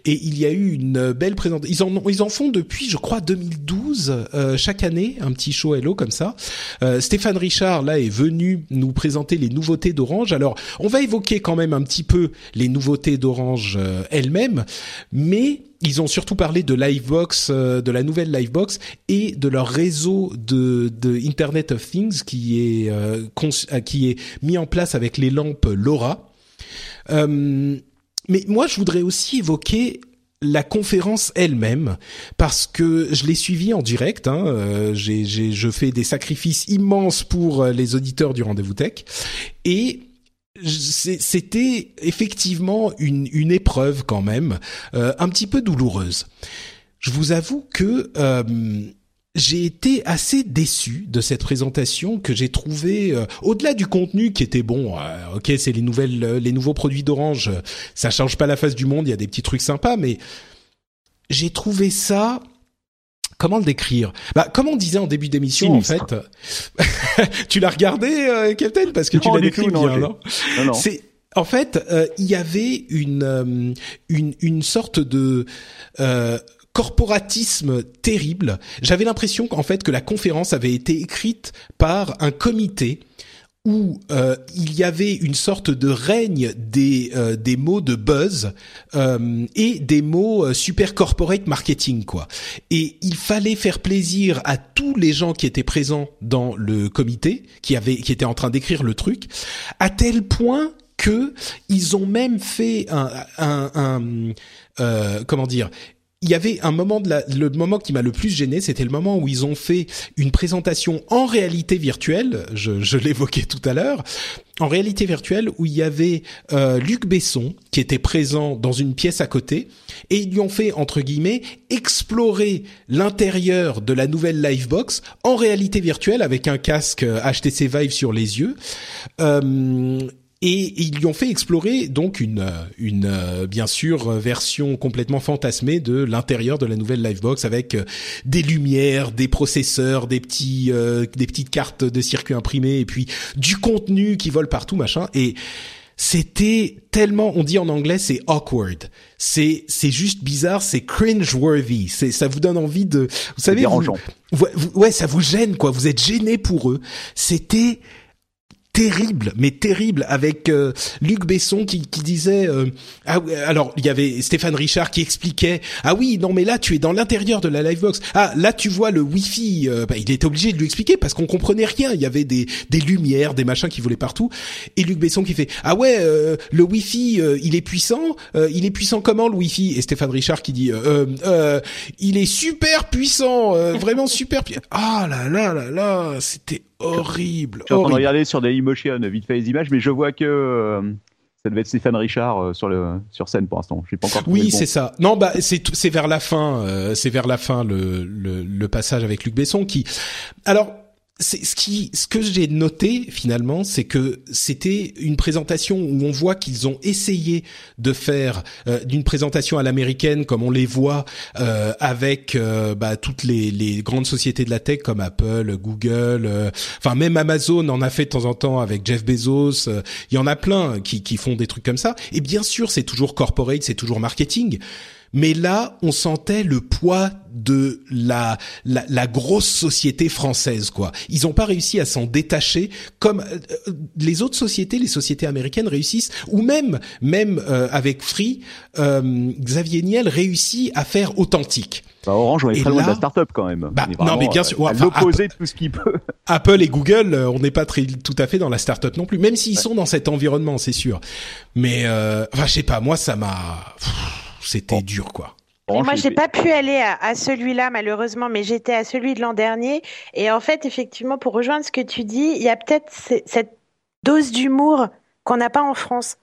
Et il y a eu une belle présentation. Ils en ils en font depuis, je crois, 2012 euh, chaque année un petit show Hello comme ça. Euh, Stéphane Richard là est venu nous présenter les nouveautés d'Orange. Alors, on va évoquer quand même un petit peu les nouveautés d'Orange euh, elles-mêmes, mais ils ont surtout parlé de Livebox, euh, de la nouvelle Livebox et de leur réseau de, de Internet of Things qui est euh, euh, qui est mis en place avec les lampes LoRa. mais moi, je voudrais aussi évoquer la conférence elle-même parce que je l'ai suivie en direct. Hein, j'ai, je fais des sacrifices immenses pour les auditeurs du rendez-vous tech et c'était effectivement une, une, épreuve quand même, euh, un petit peu douloureuse. Je vous avoue que euh, j'ai été assez déçu de cette présentation que j'ai trouvé euh, au-delà du contenu qui était bon. ok, c'est les nouvelles, les nouveaux produits d'Orange, ça change pas la face du monde. Il y a des petits trucs sympas, mais j'ai trouvé ça Comment le décrire? Bah, comme on disait en début d'émission, en fait, tu l'as regardé, euh, Captain, parce que tu l'as décrit bien, non, non, C'est en fait, euh, il y avait une euh, une, une sorte de euh, corporatisme terrible. J'avais l'impression qu'en fait que la conférence avait été écrite par un comité où euh, il y avait une sorte de règne des euh, des mots de buzz euh, et des mots super corporate marketing quoi. Et il fallait faire plaisir à tous les gens qui étaient présents dans le comité, qui avaient qui étaient en train d'écrire le truc, à tel point que ils ont même fait un, comment dire il y avait un moment de la, le moment qui m'a le plus gêné, c'était le moment où ils ont fait une présentation en réalité virtuelle. Je, je l'évoquais tout à l'heure, en réalité virtuelle où il y avait euh, Luc Besson qui était présent dans une pièce à côté et ils lui ont fait entre guillemets explorer l'intérieur de la nouvelle Livebox en réalité virtuelle avec un casque HTC euh, Vive sur les yeux. Euh, et ils lui ont fait explorer donc une, une euh, bien sûr version complètement fantasmée de l'intérieur de la nouvelle Livebox avec euh, des lumières, des processeurs, des petits, euh, des petites cartes de circuit imprimées et puis du contenu qui vole partout machin. Et c'était tellement, on dit en anglais, c'est awkward. C'est c'est juste bizarre, c'est cringe worthy. C'est ça vous donne envie de, vous savez, ouais, ça vous gêne quoi. Vous êtes gêné pour eux. C'était terrible, mais terrible, avec euh, Luc Besson qui, qui disait euh, ah alors il y avait Stéphane Richard qui expliquait ah oui non mais là tu es dans l'intérieur de la Livebox. Ah là tu vois le Wi-Fi euh, bah, il était obligé de lui expliquer parce qu'on comprenait rien. Il y avait des des lumières des machins qui volaient partout. Et Luc Besson qui fait ah ouais le Wi-Fi il est puissant il est puissant comment le Wi-Fi? Et Stéphane Richard qui dit il est super puissant vraiment super puissant ah là là là là c'était horrible. Je suis en train de regarder sur des Emotion vite fait les images, mais je vois que euh, ça devait être Stéphane Richard euh, sur le sur scène pour l'instant. Je pas encore. Oui, c'est ça. Non, bah c'est c'est vers la fin, euh, c'est vers la fin le, le le passage avec Luc Besson qui. Alors c'est ce qui ce que j'ai noté finalement c'est que c'était une présentation où on voit qu'ils ont essayé de faire euh, d'une présentation à l'américaine comme on les voit euh, avec euh, bah, toutes les, les, grandes sociétés de la tech comme Apple, Google, enfin même Amazon en a fait de temps en temps avec Jeff Bezos. Il y en a plein qui, qui font des trucs comme ça. Et bien sûr c'est toujours corporate, c'est toujours marketing mais là on sentait le poids de la, la, la grosse société française quoi. Ils n'ont pas réussi à s'en détacher comme euh, les autres sociétés, les sociétés américaines réussissent ou même même euh, avec Free, euh, Xavier Niel réussit à faire authentique. Bah, Orange, on est très loin de la start-up quand même. Bah, non, mais bien sûr, enfin, l'opposé de tout ce qu'il peut. Apple et Google, on n'est pas très, tout à fait dans la start-up non plus, même s'ils sont dans cet environnement, c'est sûr. Mais, enfin, je sais pas, moi, ça m'a c'était dur quoi. moi, j'ai pas pu aller à, celui-là malheureusement, mais j'étais à celui de l'an dernier. Et en fait, effectivement, pour rejoindre ce que tu dis, il y a peut-être cette dose d'humour qu'on n'a pas en France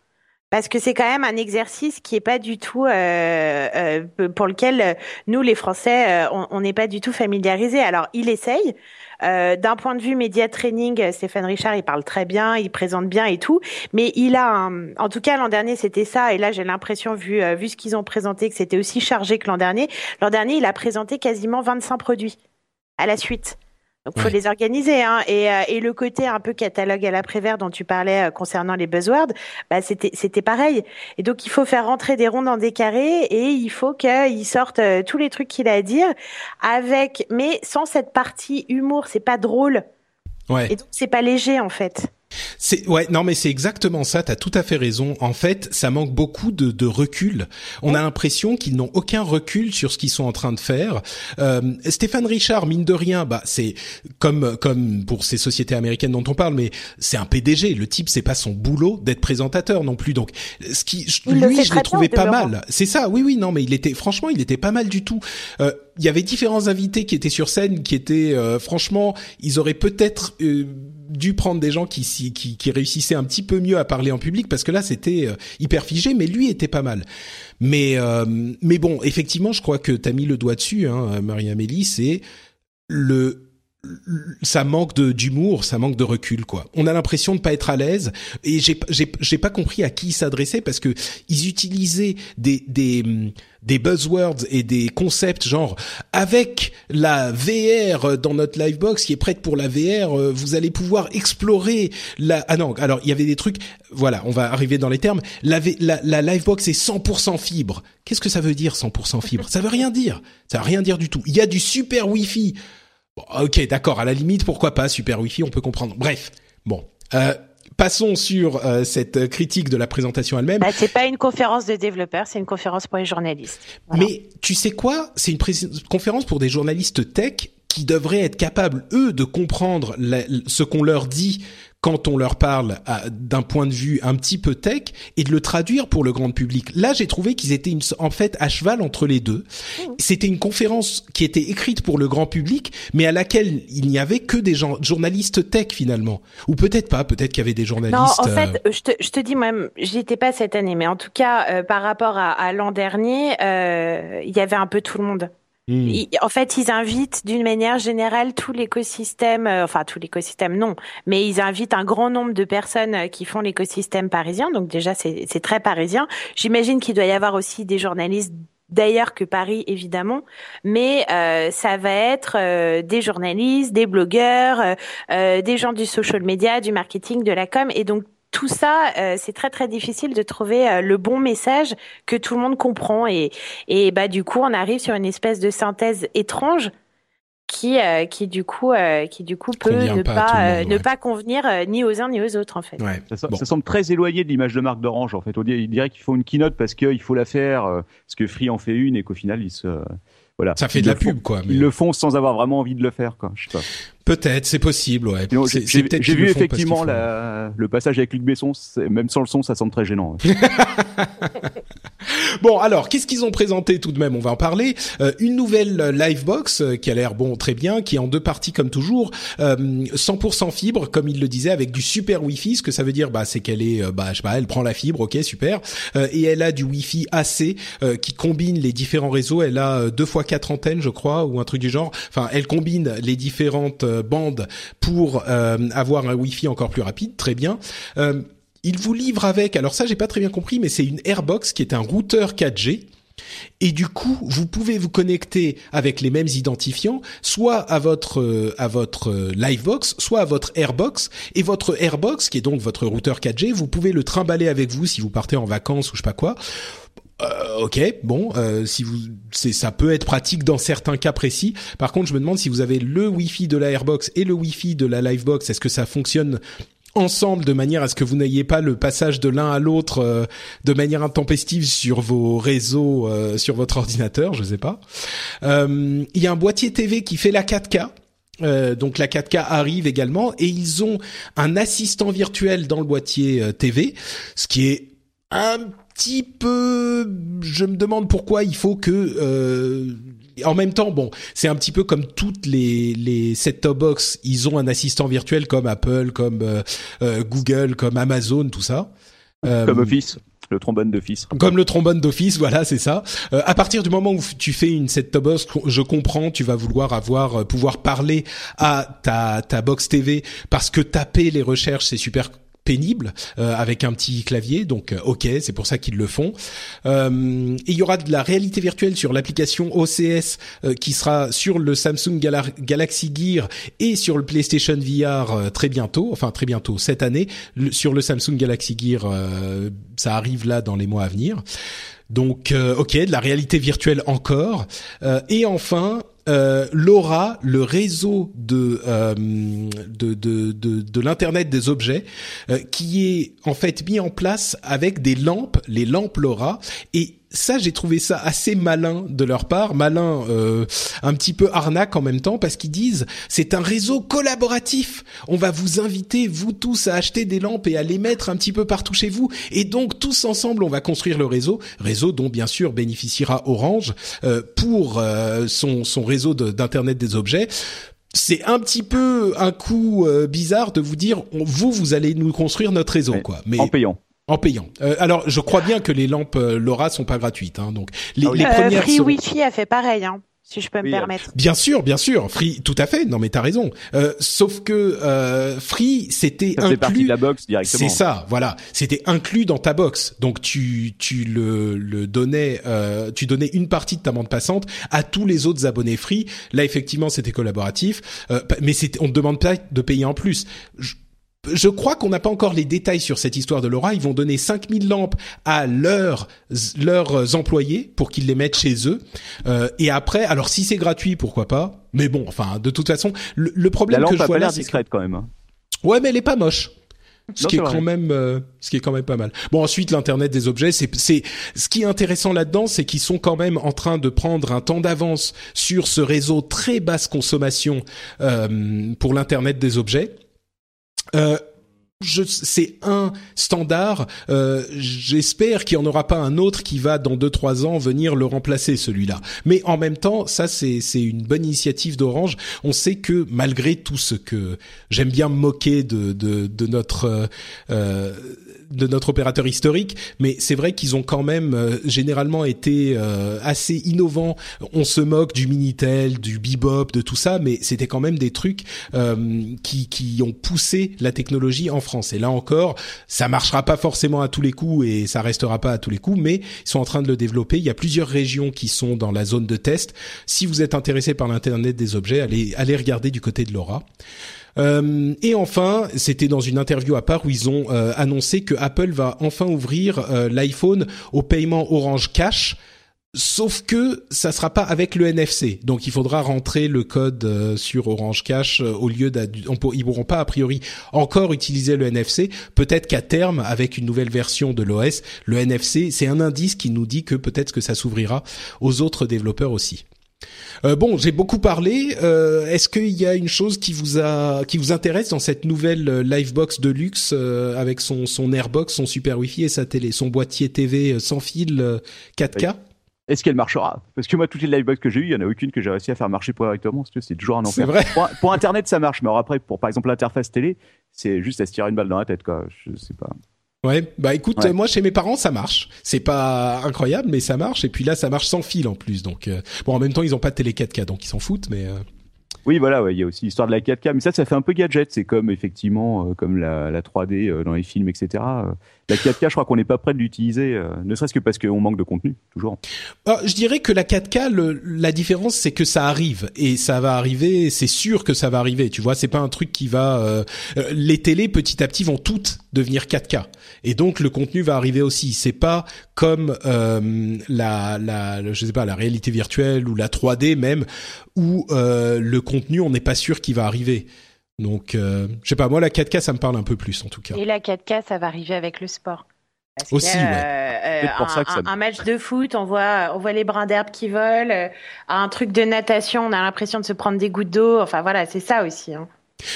parce que c'est quand même un exercice qui est pas du tout euh, euh, pour lequel euh, nous les Français on n'est pas du tout familiarisés. Alors il essaye. D'un point de vue média training, Stéphane Richard, il parle très bien, il présente bien et tout, mais il a, en tout cas l'an dernier c'était ça, et là j'ai l'impression vu vu ce qu'ils ont présenté que c'était aussi chargé que l'an dernier. L'an dernier, il a présenté quasiment 25 produits à la suite. Donc, faut les organiser. Hein. Et, euh, et, le côté un peu catalogue à l'après-vert dont tu parlais euh, concernant les buzzwords, bah, c'était, c'était pareil. Et donc, il faut faire rentrer des ronds dans des carrés et il faut qu'il sorte euh, tous les trucs qu'il a à dire avec, mais sans cette partie humour. C'est pas drôle. Ouais. Et donc, c'est pas léger, en fait. C'est ouais non mais c'est exactement ça. T'as tout à fait raison. En fait, ça manque beaucoup de, de recul. On a l'impression qu'ils n'ont aucun recul sur ce qu'ils sont en train de faire. Euh, Stéphane Richard, mine de rien, bah c'est comme comme pour ces sociétés américaines dont on parle, mais c'est un PDG. Le type, c'est pas son boulot d'être présentateur non plus. Donc, ce qui lui, je l'ai trouvé pas mal. C'est ça. Oui, oui, non, mais il était franchement, il était pas mal du tout. Euh, il y avait différents invités qui étaient sur scène, qui étaient euh, franchement, ils auraient peut-être euh, dû prendre des gens qui, qui, qui réussissaient un petit peu mieux à parler en public parce que là c'était euh, hyper figé, mais lui était pas mal. Mais mais bon, effectivement, je crois que t'as mis le doigt dessus, hein, Marie-Amélie, c'est le ça manque d'humour, ça manque de recul quoi. On a l'impression de pas être à l'aise et j'ai pas compris à qui ils s'adressaient parce que ils utilisaient des des des buzzwords et des concepts genre avec la VR dans notre livebox qui est prête pour la VR, euh, vous allez pouvoir explorer la ah non, alors il y avait des trucs voilà, on va arriver dans les termes. La la, la livebox est 100% fibre. Qu'est-ce que ça veut dire 100% fibre? Ça veut rien dire. Ça veut rien dire du tout. Il y a du super wifi ok, d'accord. À la limite, pourquoi pas Super Wi-Fi, on peut comprendre. Bref, bon. Euh, passons sur euh, cette critique de la présentation elle-même. Bah, c'est pas une conférence de développeurs, c'est une conférence pour les journalistes. Mais tu sais quoi C'est une conférence pour des journalistes tech qui devraient être capables eux de comprendre ce qu'on leur dit quand on leur parle d'un point de vue un petit peu tech et de le traduire pour le grand public. Là, j'ai trouvé qu'ils étaient en fait à cheval entre les deux. C'était une conférence qui était écrite pour le grand public, mais à laquelle il n'y avait que des gens, journalistes tech finalement. Ou peut-être pas, peut-être qu'il y avait des journalistes. Non, en fait, euh, je, te, je te dis moi-même, j'y étais pas cette année, mais en tout cas, euh, par rapport à, à l'an dernier, euh, il y avait un peu tout le monde. Hmm. en fait, ils invitent d'une manière générale tout l'écosystème, euh, enfin tout l'écosystème non, mais ils invitent un grand nombre de personnes euh, qui font l'écosystème parisien. Donc déjà, c'est très parisien. J'imagine qu'il doit y avoir aussi des journalistes d'ailleurs que Paris évidemment, mais euh, ça va être des journalistes, des blogueurs, des gens du social media, du marketing, de la com, et donc tout ça, euh, c'est très très difficile de trouver euh, le bon message que tout le monde comprend et et bah du coup on arrive sur une espèce de synthèse étrange qui euh, qui du coup qui du coup peut ne pas, ne pas convenir ni aux uns ni aux autres en fait. Ça, semble très éloigné de l'image de marque d'Orange en fait. On dirait qu'ils font une keynote parce qu'il faut la faire parce que Free en fait une et qu'au final ils se voilà. Ça fait de la pub, quoi. Ils le font sans avoir vraiment envie de le faire, quoi. Je sais pas. Peut-être, c'est possible, ouais. J'ai vu effectivement la, le passage avec Luc Besson, même sans le son, ça semble très gênant. bon, alors, qu'est-ce qu'ils ont présenté tout de même? On va en parler. Euh, une nouvelle Livebox euh, qui a l'air bon, très bien, qui est en deux parties comme toujours, euh, 100% fibre, comme il le disait, avec du super Wi-Fi. Ce que ça veut dire, bah, c'est qu'elle est, euh, bah, je sais pas, elle prend la fibre, ok, super, et elle a du Wi-Fi AC qui combine les différents réseaux. Elle a deux fois quatre antennes, je crois, ou un truc du genre. Enfin, elle combine les différentes bandes pour avoir un Wi-Fi encore plus rapide. Très bien. Euh, il vous livre avec, alors ça j'ai pas très bien compris, mais c'est une Airbox qui est un routeur 4G. Et du coup, vous pouvez vous connecter avec les mêmes identifiants, soit à votre euh, à votre euh, Livebox, soit à votre Airbox. Et votre Airbox, qui est donc votre routeur 4G, vous pouvez le trimballer avec vous si vous partez en vacances ou je sais pas quoi. Euh, ok, bon, si vous, c'est, ça peut être pratique dans certains cas précis. Par contre, je me demande si vous avez le Wi-Fi de la Airbox et le Wi-Fi de la Livebox, est-ce que ça fonctionne ensemble de manière à ce que vous n'ayez pas le passage de l'un à l'autre euh, de manière intempestive sur vos réseaux, euh, sur votre ordinateur, je sais pas. Euh, il y a un boîtier TV qui fait la 4K. donc la 4K arrive également et ils ont un assistant virtuel dans le boîtier TV, ce qui est un petit peu, je me demande pourquoi il faut que euh, en même temps, bon, c'est un petit peu comme toutes les les set-top box, ils ont un assistant virtuel comme Apple, comme euh, euh, Google, comme Amazon, tout ça. comme Office. Le trombone d'office. Comme le trombone d'office, voilà, c'est ça. à partir du moment où tu fais une set-top box, je comprends, tu vas vouloir avoir pouvoir parler à ta ta box TV parce que taper les recherches c'est super pénible euh, avec un petit clavier. Donc euh, ok, c'est pour ça qu'ils le font. Euh, et il y aura de la réalité virtuelle sur l'application OCS qui sera sur le Samsung Galaxy Gear et sur le PlayStation VR très bientôt. Enfin très bientôt cette année. sur le Samsung Galaxy Gear, ça arrive là dans les mois à venir. Donc, ok, de la réalité virtuelle encore. et enfin, euh, LoRa, le réseau de euh, de, de, de, de l'internet des objets, euh, qui est en fait mis en place avec des lampes, les lampes LoRa, et ça, j'ai trouvé ça assez malin de leur part, malin, euh, un petit peu arnaque en même temps, parce qu'ils disent c'est un réseau collaboratif. On va vous inviter vous tous à acheter des lampes et à les mettre un petit peu partout chez vous, et donc tous ensemble, on va construire le réseau, réseau dont bien sûr bénéficiera Orange euh, pour euh, son son réseau d'internet des objets. C'est un petit peu un coup bizarre de vous dire vous vous allez nous construire notre réseau quoi. Mais en payant en payant. Euh, alors, je crois bien que les lampes euh, LoRa sont pas gratuites, hein, donc les, ah les euh, premières. Free Wi-Fi a fait pareil, hein, si je peux me permettre. Bien sûr, bien sûr, Free, tout à fait. Non, mais t'as raison. sauf que Free, c'était inclus. de la box directement. C'est ça, voilà. C'était inclus dans ta box, donc tu tu le le donnais, tu donnais une partie de ta bande passante à tous les autres abonnés Free. Là, effectivement, c'était collaboratif, mais c'était on ne demande pas de payer en plus je crois qu'on n'a pas encore les détails sur cette histoire de Laura. Ils vont donner 5000 lampes à leurs leurs employés pour qu'ils les mettent chez eux. Euh, et après, alors si c'est gratuit, pourquoi pas? Mais bon, enfin, de toute façon, le, problème La que je vois là, c'est discrète quand même. Hein. Ouais, mais elle est pas moche. Ce qui est, quand même, euh, ce qui est quand même pas mal. Bon, ensuite, l'internet des objets, c'est, c'est, ce qui est intéressant là-dedans, c'est qu'ils sont quand même en train de prendre un temps d'avance sur ce réseau très basse consommation euh, pour l'internet des objets. Euh, c'est un standard. Euh, j'espère qu'il n'y en aura pas un autre qui va dans deux trois ans venir le remplacer celui-là. Mais en même temps, ça c'est une bonne initiative d'Orange. On sait que malgré tout ce que j'aime bien me moquer de de, de notre euh, de notre opérateur historique, mais c'est vrai qu'ils ont quand même euh, généralement été euh, assez innovants. On se moque du Minitel, du Bebop, de tout ça, mais c'était quand même des trucs euh, qui, qui ont poussé la technologie en France. Et là encore, ça marchera pas forcément à tous les coups et ça restera pas à tous les coups, mais ils sont en train de le développer. Il y a plusieurs régions qui sont dans la zone de test. Si vous êtes intéressé par l'internet des objets, allez allez regarder du côté de Laura. Euh, et enfin, c'était dans une interview à part où ils ont euh, annoncé que Apple va enfin ouvrir euh, l'iPhone au paiement Orange Cash. Sauf que ça sera pas avec le NFC, donc il faudra rentrer le code sur Orange Cash au lieu ils pourront pas a priori encore utiliser le NFC. Peut-être qu'à terme, avec une nouvelle version de l'OS, le NFC c'est un indice qui nous dit que peut-être que ça s'ouvrira aux autres développeurs aussi. Euh, bon, j'ai beaucoup parlé. Euh, Est-ce qu'il y a une chose qui vous a, qui vous intéresse dans cette nouvelle euh, Livebox de luxe euh, avec son son Airbox, son super Wi-Fi et sa télé, son boîtier TV sans fil 4K Est-ce qu'elle marchera? Parce que moi, toutes les Livebox que j'ai eues, il y en a aucune que j'ai réussi à faire marcher correctement. C'est toujours un enfer. C'est vrai. Pour, Internet, ça marche, mais alors après, pour par exemple l'interface télé, c'est juste à se tirer une balle dans la tête, quoi. Je sais pas. Ouais, bah écoute, moi chez mes parents ça marche. C'est pas incroyable, mais ça marche. Et puis là, ça marche sans fil en plus. Donc euh, bon, en même temps, ils ont pas de télé 4K, donc ils s'en foutent. Mais euh, oui, voilà, ouais, il y a aussi l'histoire de la 4K, mais ça, ça fait un peu gadget. C'est comme effectivement, euh, comme la, la 3D dans les films, etc. La 4K, je crois qu'on n'est pas prêt de l'utiliser, euh, ne serait-ce que parce qu'on manque de contenu, toujours. Ah, je dirais que la 4K, le, la différence, c'est que ça arrive et ça va arriver. C'est sûr que ça va arriver. Tu vois, c'est pas un truc qui va. Euh, euh, les télés petit à petit vont toutes devenir 4K et donc le contenu va arriver aussi. C'est pas comme la, la, je sais pas, la réalité virtuelle ou la 3D même où le contenu, on n'est pas sûr qu'il va arriver. Donc, euh, je sais pas, moi la 4K ça me parle un peu plus en tout cas. Et la 4K ça va arriver avec le sport. Aussi, ouais. Euh, un, match de foot, on voit, on voit les brins d'herbe qui volent. Euh, un truc de natation, on a l'impression de se prendre des gouttes d'eau. Enfin voilà, c'est ça aussi. Hein.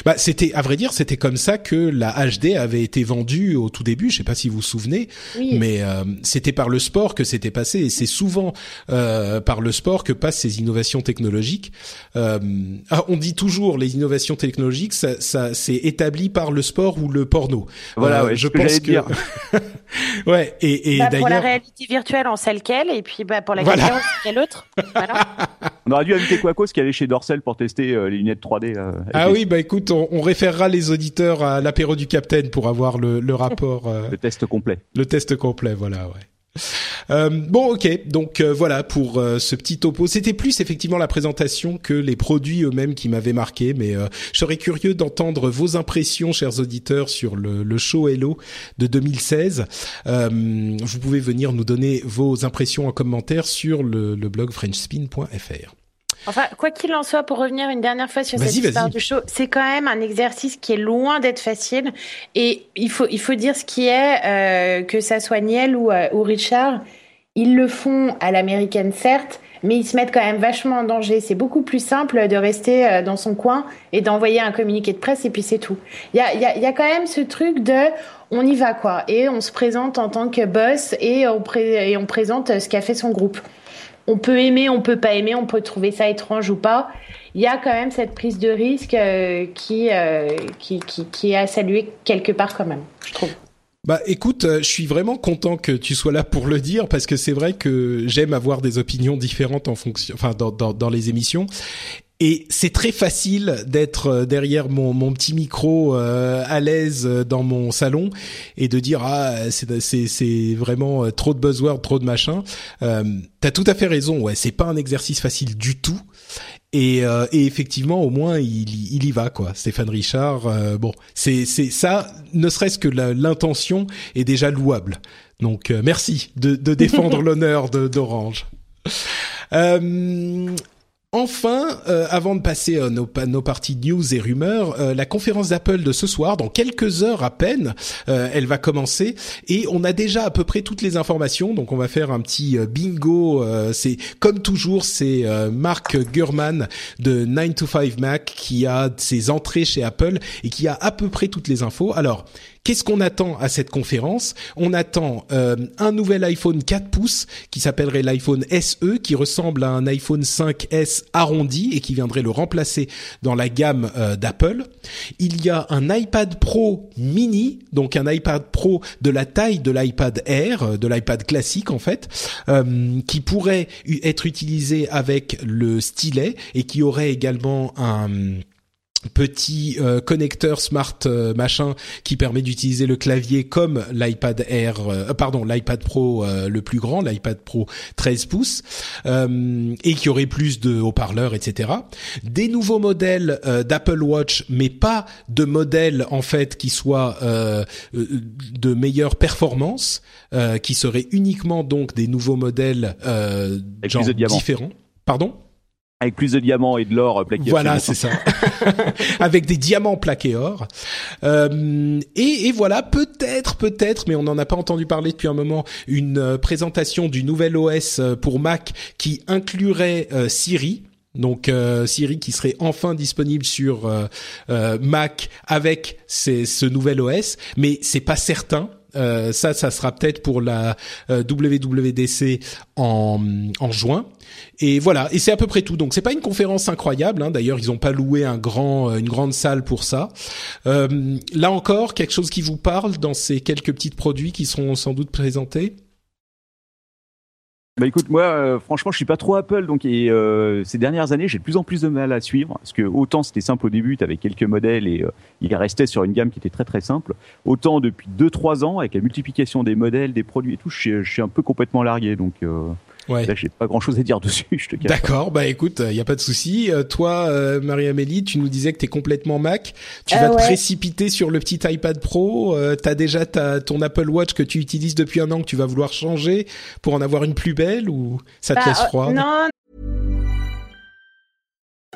Bah, c'était, à vrai dire, c'était comme ça que la HD avait été vendue au tout début. Je sais pas si vous vous souvenez, mais euh, c'était par le sport que c'était passé. Et c'est souvent euh, par le sport que passent ces innovations technologiques. Euh, ah, on dit toujours les innovations technologiques, ça, ça c'est établi par le sport ou le porno. Voilà, ouais, je pense que. Dire. ouais, et, et bah, d'ailleurs. Pour la réalité virtuelle, on sait lequel, et puis bah, pour la Voilà. caméra, on sait quel autre. Voilà. On aurait dû inviter Quacos qui allait chez Dorsel pour tester euh, les lunettes 3D. Là, avec Ah les- oui, bah écoute, on, on référera les auditeurs à l'apéro du Capitaine pour avoir le, le rapport. euh, Le test complet. Le test complet, voilà, ouais. Euh, bon, ok, donc euh, voilà pour euh, ce petit topo. C'était plus effectivement la présentation que les produits eux-mêmes qui m'avaient marqué, mais euh, je serais curieux d'entendre vos impressions, chers auditeurs, sur le, le show Hello de 2016. Euh, vous pouvez venir nous donner vos impressions en commentaire sur le, le blog frenchspin.fr. Enfin, quoi qu'il en soit, pour revenir une dernière fois sur cette histoire du show, c'est quand même un exercice qui est loin d'être facile. Et il faut, il faut dire ce qui est, euh, que ça soit Niel ou, euh, ou Richard, ils le font à l'américaine, certes, mais ils se mettent quand même vachement en danger. C'est beaucoup plus simple de rester euh, dans son coin et d'envoyer un communiqué de presse et puis c'est tout. Il y a, y, a, y a quand même ce truc de on y va quoi et on se présente en tant que boss et on, pré- et on présente ce qu'a fait son groupe. On peut aimer, on peut pas aimer, on peut trouver ça étrange ou pas. Il y a quand même cette prise de risque euh, qui, euh, qui, qui, qui est à saluer quelque part quand même, je trouve. Bah écoute, euh, je suis vraiment content que tu sois là pour le dire parce que c'est vrai que j'aime avoir des opinions différentes en fonction, enfin dans, dans, dans les émissions. Et c'est très facile d'être euh, derrière mon, mon petit micro euh, à l'aise euh, dans mon salon et de dire ah c'est c'est c'est vraiment euh, trop de buzzwords, trop de machin. Euh, T'as tout à fait raison. Ouais, c'est pas un exercice facile du tout. Et, euh, et effectivement, au moins, il, il y va quoi. Stéphane Richard, euh, bon, c'est c'est ça. Ne serait-ce que l'intention est déjà louable. Donc euh, merci de, de défendre l'honneur de- d'Orange. Euh, Enfin, euh, avant de passer à nos, pa- nos parties news et rumeurs, euh, la conférence d'Apple de ce soir, dans quelques heures à peine, euh, elle va commencer et on a déjà à peu près toutes les informations. Donc on va faire un petit euh, bingo. euh, c'est comme toujours, c'est euh, Mark Gurman de 9 to 5 Mac qui a ses entrées chez Apple et qui a à peu près toutes les infos. Alors Qu'est-ce qu'on attend à cette conférence? On attend euh, un nouvel iPhone 4 pouces qui s'appellerait l'iPhone SE, qui ressemble à un iPhone 5S arrondi et qui viendrait le remplacer dans la gamme euh, d'Apple. Il y a un iPad Pro mini, donc un iPad Pro de la taille de l'iPad Air, euh, de l'iPad classique en fait, qui pourrait être utilisé avec le stylet et qui aurait également un petit euh, connecteur smart euh, machin qui permet d'utiliser le clavier comme l'iPad Air euh, pardon l'iPad Pro euh, le plus grand l'iPad Pro 13 pouces euh, et qui aurait plus de haut-parleurs etc des nouveaux modèles euh, d'Apple Watch mais pas de modèles en fait qui soient euh, euh, de meilleure performance euh, qui seraient uniquement donc des nouveaux modèles euh, genre différents. Pardon? Avec plus de diamants et de l'or euh, plaqué. voilà, c'est ça. Avec des diamants plaqués or. Euh, et, et voilà, peut-être, peut-être, mais on n'en a pas entendu parler depuis un moment, une euh, présentation du nouvel OS euh, pour Mac qui inclurait euh, Siri. Donc euh, Siri qui serait enfin disponible sur Mac avec ce nouvel OS, mais c'est pas certain. Euh, ça, ça sera peut-être pour la WWDC en, en juin. Et voilà, et c'est à peu près tout. Donc c'est pas une conférence incroyable. Hein. D'ailleurs, ils ont pas loué grand, une grande salle pour ça. Euh, là encore, quelque chose qui vous parle dans ces quelques petits produits qui seront sans doute présentés? Bah écoute, moi, euh, franchement, je suis pas trop Apple, donc et euh, ces dernières années, j'ai de plus en plus de mal à suivre, parce que autant c'était simple au début, avec quelques modèles et euh, il restait sur une gamme qui était très très simple, autant depuis 2-3 ans, avec la multiplication des modèles, des produits et tout, je suis, un peu complètement largué, donc euh, Ouais. là, j'ai pas grand-chose à dire dessus, je te cache. D'accord, bah écoute, il y a pas de souci. Euh, toi, euh, Marie-Amélie, tu nous disais que t'es complètement Mac. Tu Euh, vas te précipiter sur le petit iPad Pro. Euh, T'as déjà ta, ton Apple Watch que tu utilises depuis un an que tu vas vouloir changer pour en avoir une plus belle ou ça te Bah, laisse euh, froid non,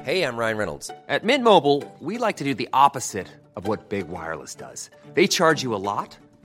Hey, I'm Ryan Reynolds. At Mint Mobile, we like to do the opposite of what Big Wireless does. They charge you a lot,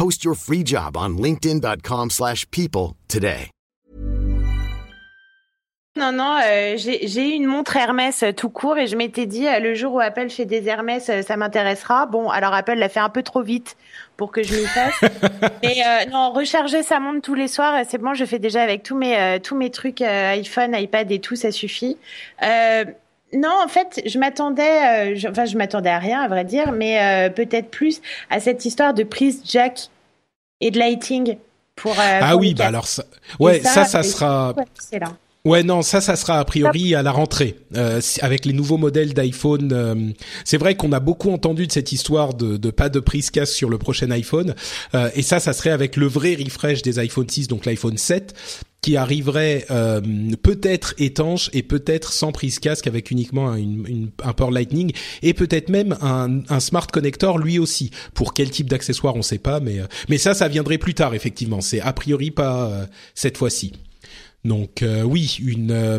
Post your free job on linkedin.com/people slash people today. Non, non, euh, j'ai une montre Hermès euh, tout court et je m'étais dit, euh, le jour où Apple fait des Hermès, euh, ça m'intéressera. Bon, alors Apple l'a fait un peu trop vite pour que je m'y fasse. Mais euh, non, recharger sa montre tous les soirs, c'est bon, je fais déjà avec tous mes, euh, tous mes trucs euh, iPhone, iPad et tout, ça suffit. Non, en fait, je m'attendais, euh, je- enfin, je m'attendais à rien, à vrai dire, mais euh, peut-être plus à cette histoire de prise jack et de lighting pour. euh, Ah pour oui, bah alors ça, ouais, ça, ça sera. ouais, là. Ouais, non, ça, ça sera a priori à la rentrée euh, avec les nouveaux modèles d'iPhone. euh, c'est vrai qu'on a beaucoup entendu de cette histoire de, de pas de prise casque sur le prochain iPhone, euh, et ça, ça serait avec le vrai refresh des iPhone 6, donc l'iPhone 7 qui arriverait euh, peut-être étanche et peut-être sans prise casque avec uniquement un, une- une- un port Lightning et peut-être même un, un smart connector lui aussi. Pour quel type d'accessoire, on sait pas, mais euh, mais ça, ça viendrait plus tard effectivement. C'est a priori pas euh, cette fois-ci. Donc euh, oui, une euh,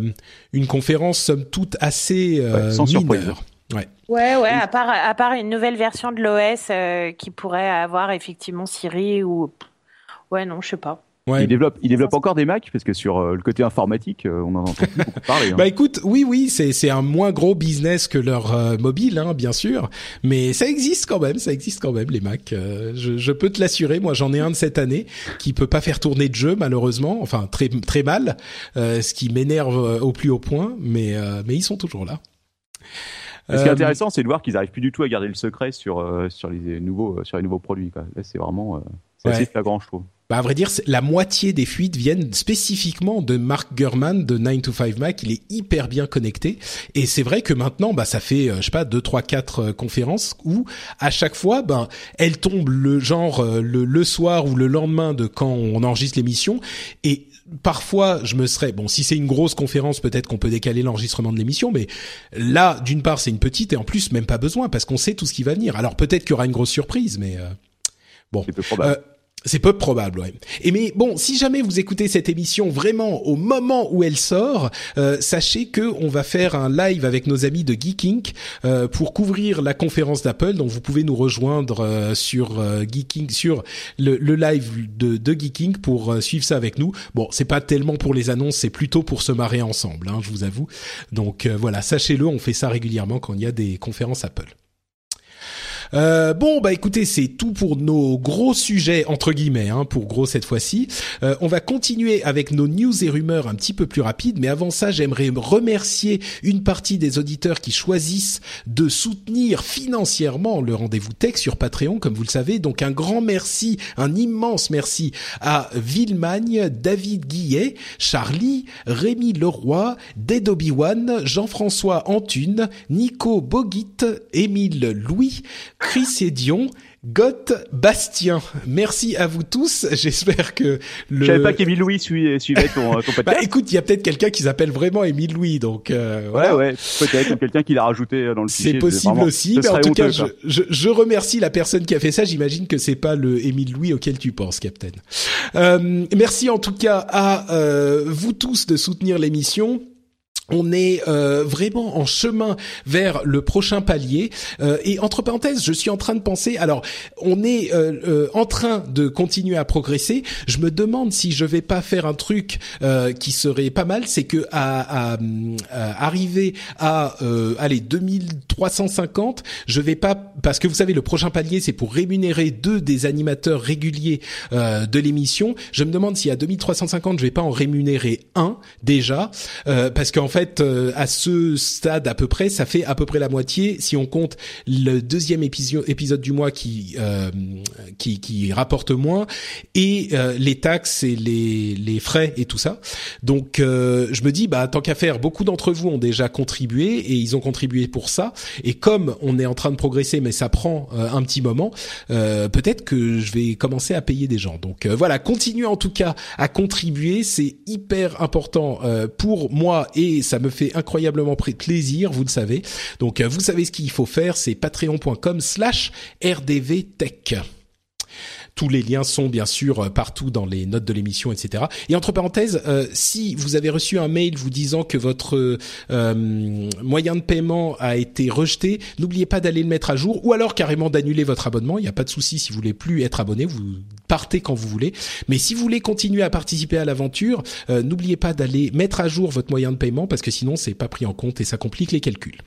une conférence somme toute assez euh, Ouais, sans mineure. Ouais. Ouais, ouais, à part, à part une nouvelle version de l'OS euh, qui pourrait avoir effectivement Siri ou. Ouais, non, je sais pas. Ouais. Il développe, il développe encore des Macs parce que sur euh, le côté informatique, euh, on en entend plus beaucoup parler. hein. Bah écoute, oui, oui, c'est c'est un moins gros business que leur euh, mobile, hein, bien sûr, mais ça existe quand même, ça existe quand même les Mac. Euh, je, je peux te l'assurer, moi j'en ai un de cette année qui peut pas faire tourner de jeu malheureusement, enfin très très mal, euh, ce qui m'énerve euh, au plus haut point, mais euh, mais ils sont toujours là. Ce qui est Euh, intéressant, c'est de voir qu'ils arrivent plus du tout à garder le secret sur euh, sur les nouveaux euh, sur les nouveaux produits. Quoi. Là, c'est vraiment euh, c'est Ouais. assez flagrant, je trouve. Bah, à vrai dire, la moitié des fuites viennent spécifiquement de Mark Gurman de 9 to 5 Mac. Il est hyper bien connecté. Et c'est vrai que maintenant, bah, ça fait, euh, je sais pas, deux, trois, quatre euh, conférences où, à chaque fois, ben, elle tombe le genre, euh, le, le soir ou le lendemain de quand on enregistre l'émission. Et parfois, je me serais, bon, si c'est une grosse conférence, peut-être qu'on peut décaler l'enregistrement de l'émission, mais là, d'une part, c'est une petite et en plus, même pas besoin parce qu'on sait tout ce qui va venir. Alors peut-être qu'il y aura une grosse surprise, mais, euh, bon. C'est peu probable. Euh, c'est peu probable, ouais. Et mais bon, si jamais vous écoutez cette émission vraiment au moment où elle sort, euh, sachez que on va faire un live avec nos amis de Geek Inc. euh, pour couvrir la conférence d'Apple. Donc vous pouvez nous rejoindre euh, sur euh, Geek Inc, sur le, le live de, de Geek Inc. pour euh, suivre ça avec nous. Bon, c'est pas tellement pour les annonces, c'est plutôt pour se marrer ensemble, hein, je vous avoue. Donc euh, voilà, sachez-le, on fait ça régulièrement quand il y a des conférences Apple. Euh, bon, bah écoutez, c'est tout pour nos gros sujets entre guillemets, hein, pour gros cette fois-ci. Euh, on va continuer avec nos news et rumeurs un petit peu plus rapides, mais avant ça, j'aimerais remercier une partie des auditeurs qui choisissent de soutenir financièrement le rendez-vous tech sur Patreon, comme vous le savez. Donc un grand merci, un immense merci à Villemagne, David Guillet, Charlie, Rémi Leroy, Dead Obi-Wan, Jean-François Antune, Nico Boguit, Émile Louis, Chris Edion, Goth Bastien. Merci à vous tous. J'espère que le. Je savais pas qu'Émile Louis sui- suivait ton, euh, ton Bah podcast. écoute, il y a peut-être quelqu'un qui s'appelle vraiment Émile Louis, donc euh, ouais, voilà. ouais, peut-être ou quelqu'un qui l'a rajouté dans le fichier. C'est possible vraiment, aussi, mais en tout cas, je, je, je remercie la personne qui a fait ça. J'imagine que c'est pas le Émile Louis auquel tu penses, Captain. Euh, merci en tout cas à euh, vous tous de soutenir l'émission. On est euh, vraiment en chemin vers le prochain palier. Euh, et entre parenthèses, je suis en train de penser. Alors, on est euh, euh, en train de continuer à progresser. Je me demande si je vais pas faire un truc euh, qui serait pas mal, c'est que à, à, à arriver à euh, allez 2350, je vais pas parce que vous savez le prochain palier c'est pour rémunérer deux des animateurs réguliers euh, de l'émission. Je me demande si à 2350 je vais pas en rémunérer un déjà euh, parce qu'en fait fait, euh, à ce stade à peu près, ça fait à peu près la moitié si on compte le deuxième épisode, épisode du mois qui, euh, qui, qui rapporte moins et les taxes et les, les frais et tout ça. Donc, je me dis, bah tant qu'à faire, beaucoup d'entre vous ont déjà contribué et ils ont contribué pour ça. Et comme on est en train de progresser, mais ça prend un petit moment, peut-être que je vais commencer à payer des gens. Donc voilà, continuez en tout cas à contribuer, c'est hyper important pour moi et ça me fait incroyablement plaisir, vous le savez. Donc euh, vous savez ce qu'il faut faire, c'est patreon.com slash rdvtech. Tous les liens sont bien sûr euh, partout dans les notes de l'émission, etc. Et entre parenthèses, euh, si vous avez reçu un mail vous disant que votre euh, moyen de paiement a été rejeté, n'oubliez pas d'aller le mettre à jour ou alors carrément d'annuler votre abonnement. Il n'y a pas de souci si vous voulez plus être abonné, vous partez quand vous voulez. Mais si vous voulez continuer à participer à l'aventure, n'oubliez pas d'aller mettre à jour votre moyen de paiement parce que sinon c'est pas pris en compte et ça complique les calculs.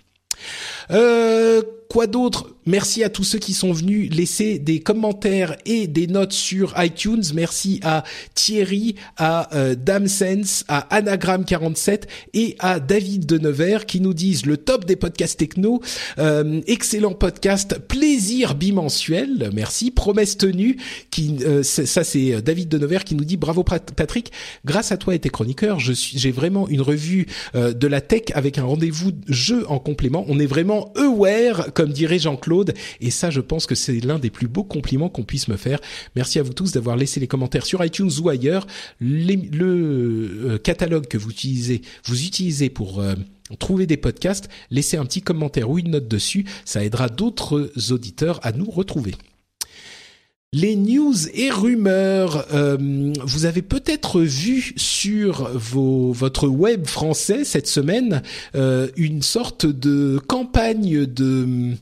Euh, quoi d'autre Merci à tous ceux qui sont venus laisser des commentaires et des notes sur iTunes. Merci à Thierry, à euh, Damsense, à Anagram47 et à David de Nevers qui nous disent le top des podcasts techno. Euh, excellent podcast, plaisir bimensuel. Merci. Promesse tenue. Qui, euh, ça c'est David de Nevers qui nous dit bravo Patrick. Grâce à toi et tes chroniqueurs, je suis, j'ai vraiment une revue de la tech avec un rendez-vous jeu en complément. On est vraiment aware, dirait Jean-Claude et ça, je pense que c'est l'un des plus beaux compliments qu'on puisse me faire. Merci à vous tous d'avoir laissé les commentaires sur iTunes ou ailleurs. le euh, catalogue que vous utilisez, vous utilisez pour euh, trouver des podcasts, laissez un petit commentaire ou une note dessus. Ça aidera d'autres auditeurs à nous retrouver. Les news et rumeurs, euh, vous avez peut-être vu sur vos, votre web français cette semaine une sorte de campagne de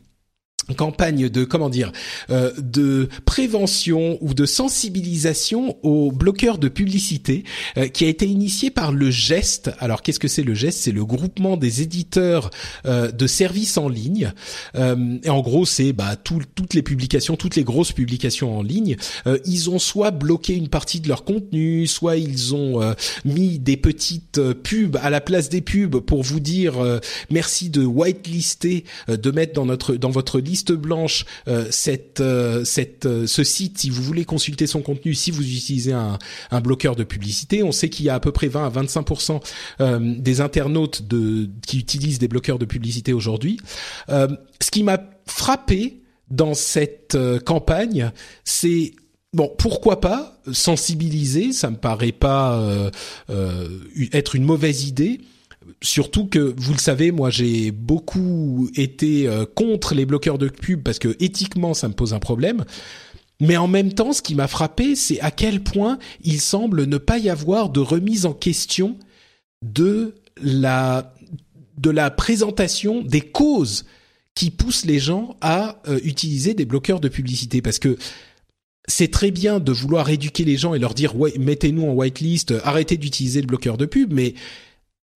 campagne de comment dire euh, de prévention ou de sensibilisation aux bloqueurs de publicité euh, qui a été initié par le Geste. Alors qu'est-ce que c'est le Geste? C'est le groupement des éditeurs euh, de services en ligne. et en gros, c'est bah toutes les publications, toutes les grosses publications en ligne, ils ont soit bloqué une partie de leur contenu, soit ils ont mis des petites pubs à la place des pubs pour vous dire merci de whitelister, de mettre dans notre dans votre liste liste blanche euh, euh, euh, ce site si vous voulez consulter son contenu, si vous utilisez un, bloqueur de publicité. On sait qu'il y a à peu près 20 à 25% des internautes qui utilisent des bloqueurs de publicité aujourd'hui. ce qui m'a frappé dans cette campagne, c'est Bon, pourquoi pas sensibiliser Ça me paraît pas être une mauvaise idée, Surtout que vous le savez, moi j'ai beaucoup été euh, contre les bloqueurs de pub parce que éthiquement ça me pose un problème. Mais en même temps, ce qui m'a frappé, c'est à quel point il semble ne pas y avoir de remise en question de la de la présentation des causes qui poussent les gens à euh, utiliser des bloqueurs de publicité parce que c'est très bien de vouloir éduquer les gens et leur dire mettez-nous en whitelist, arrêtez d'utiliser le bloqueur de pub mais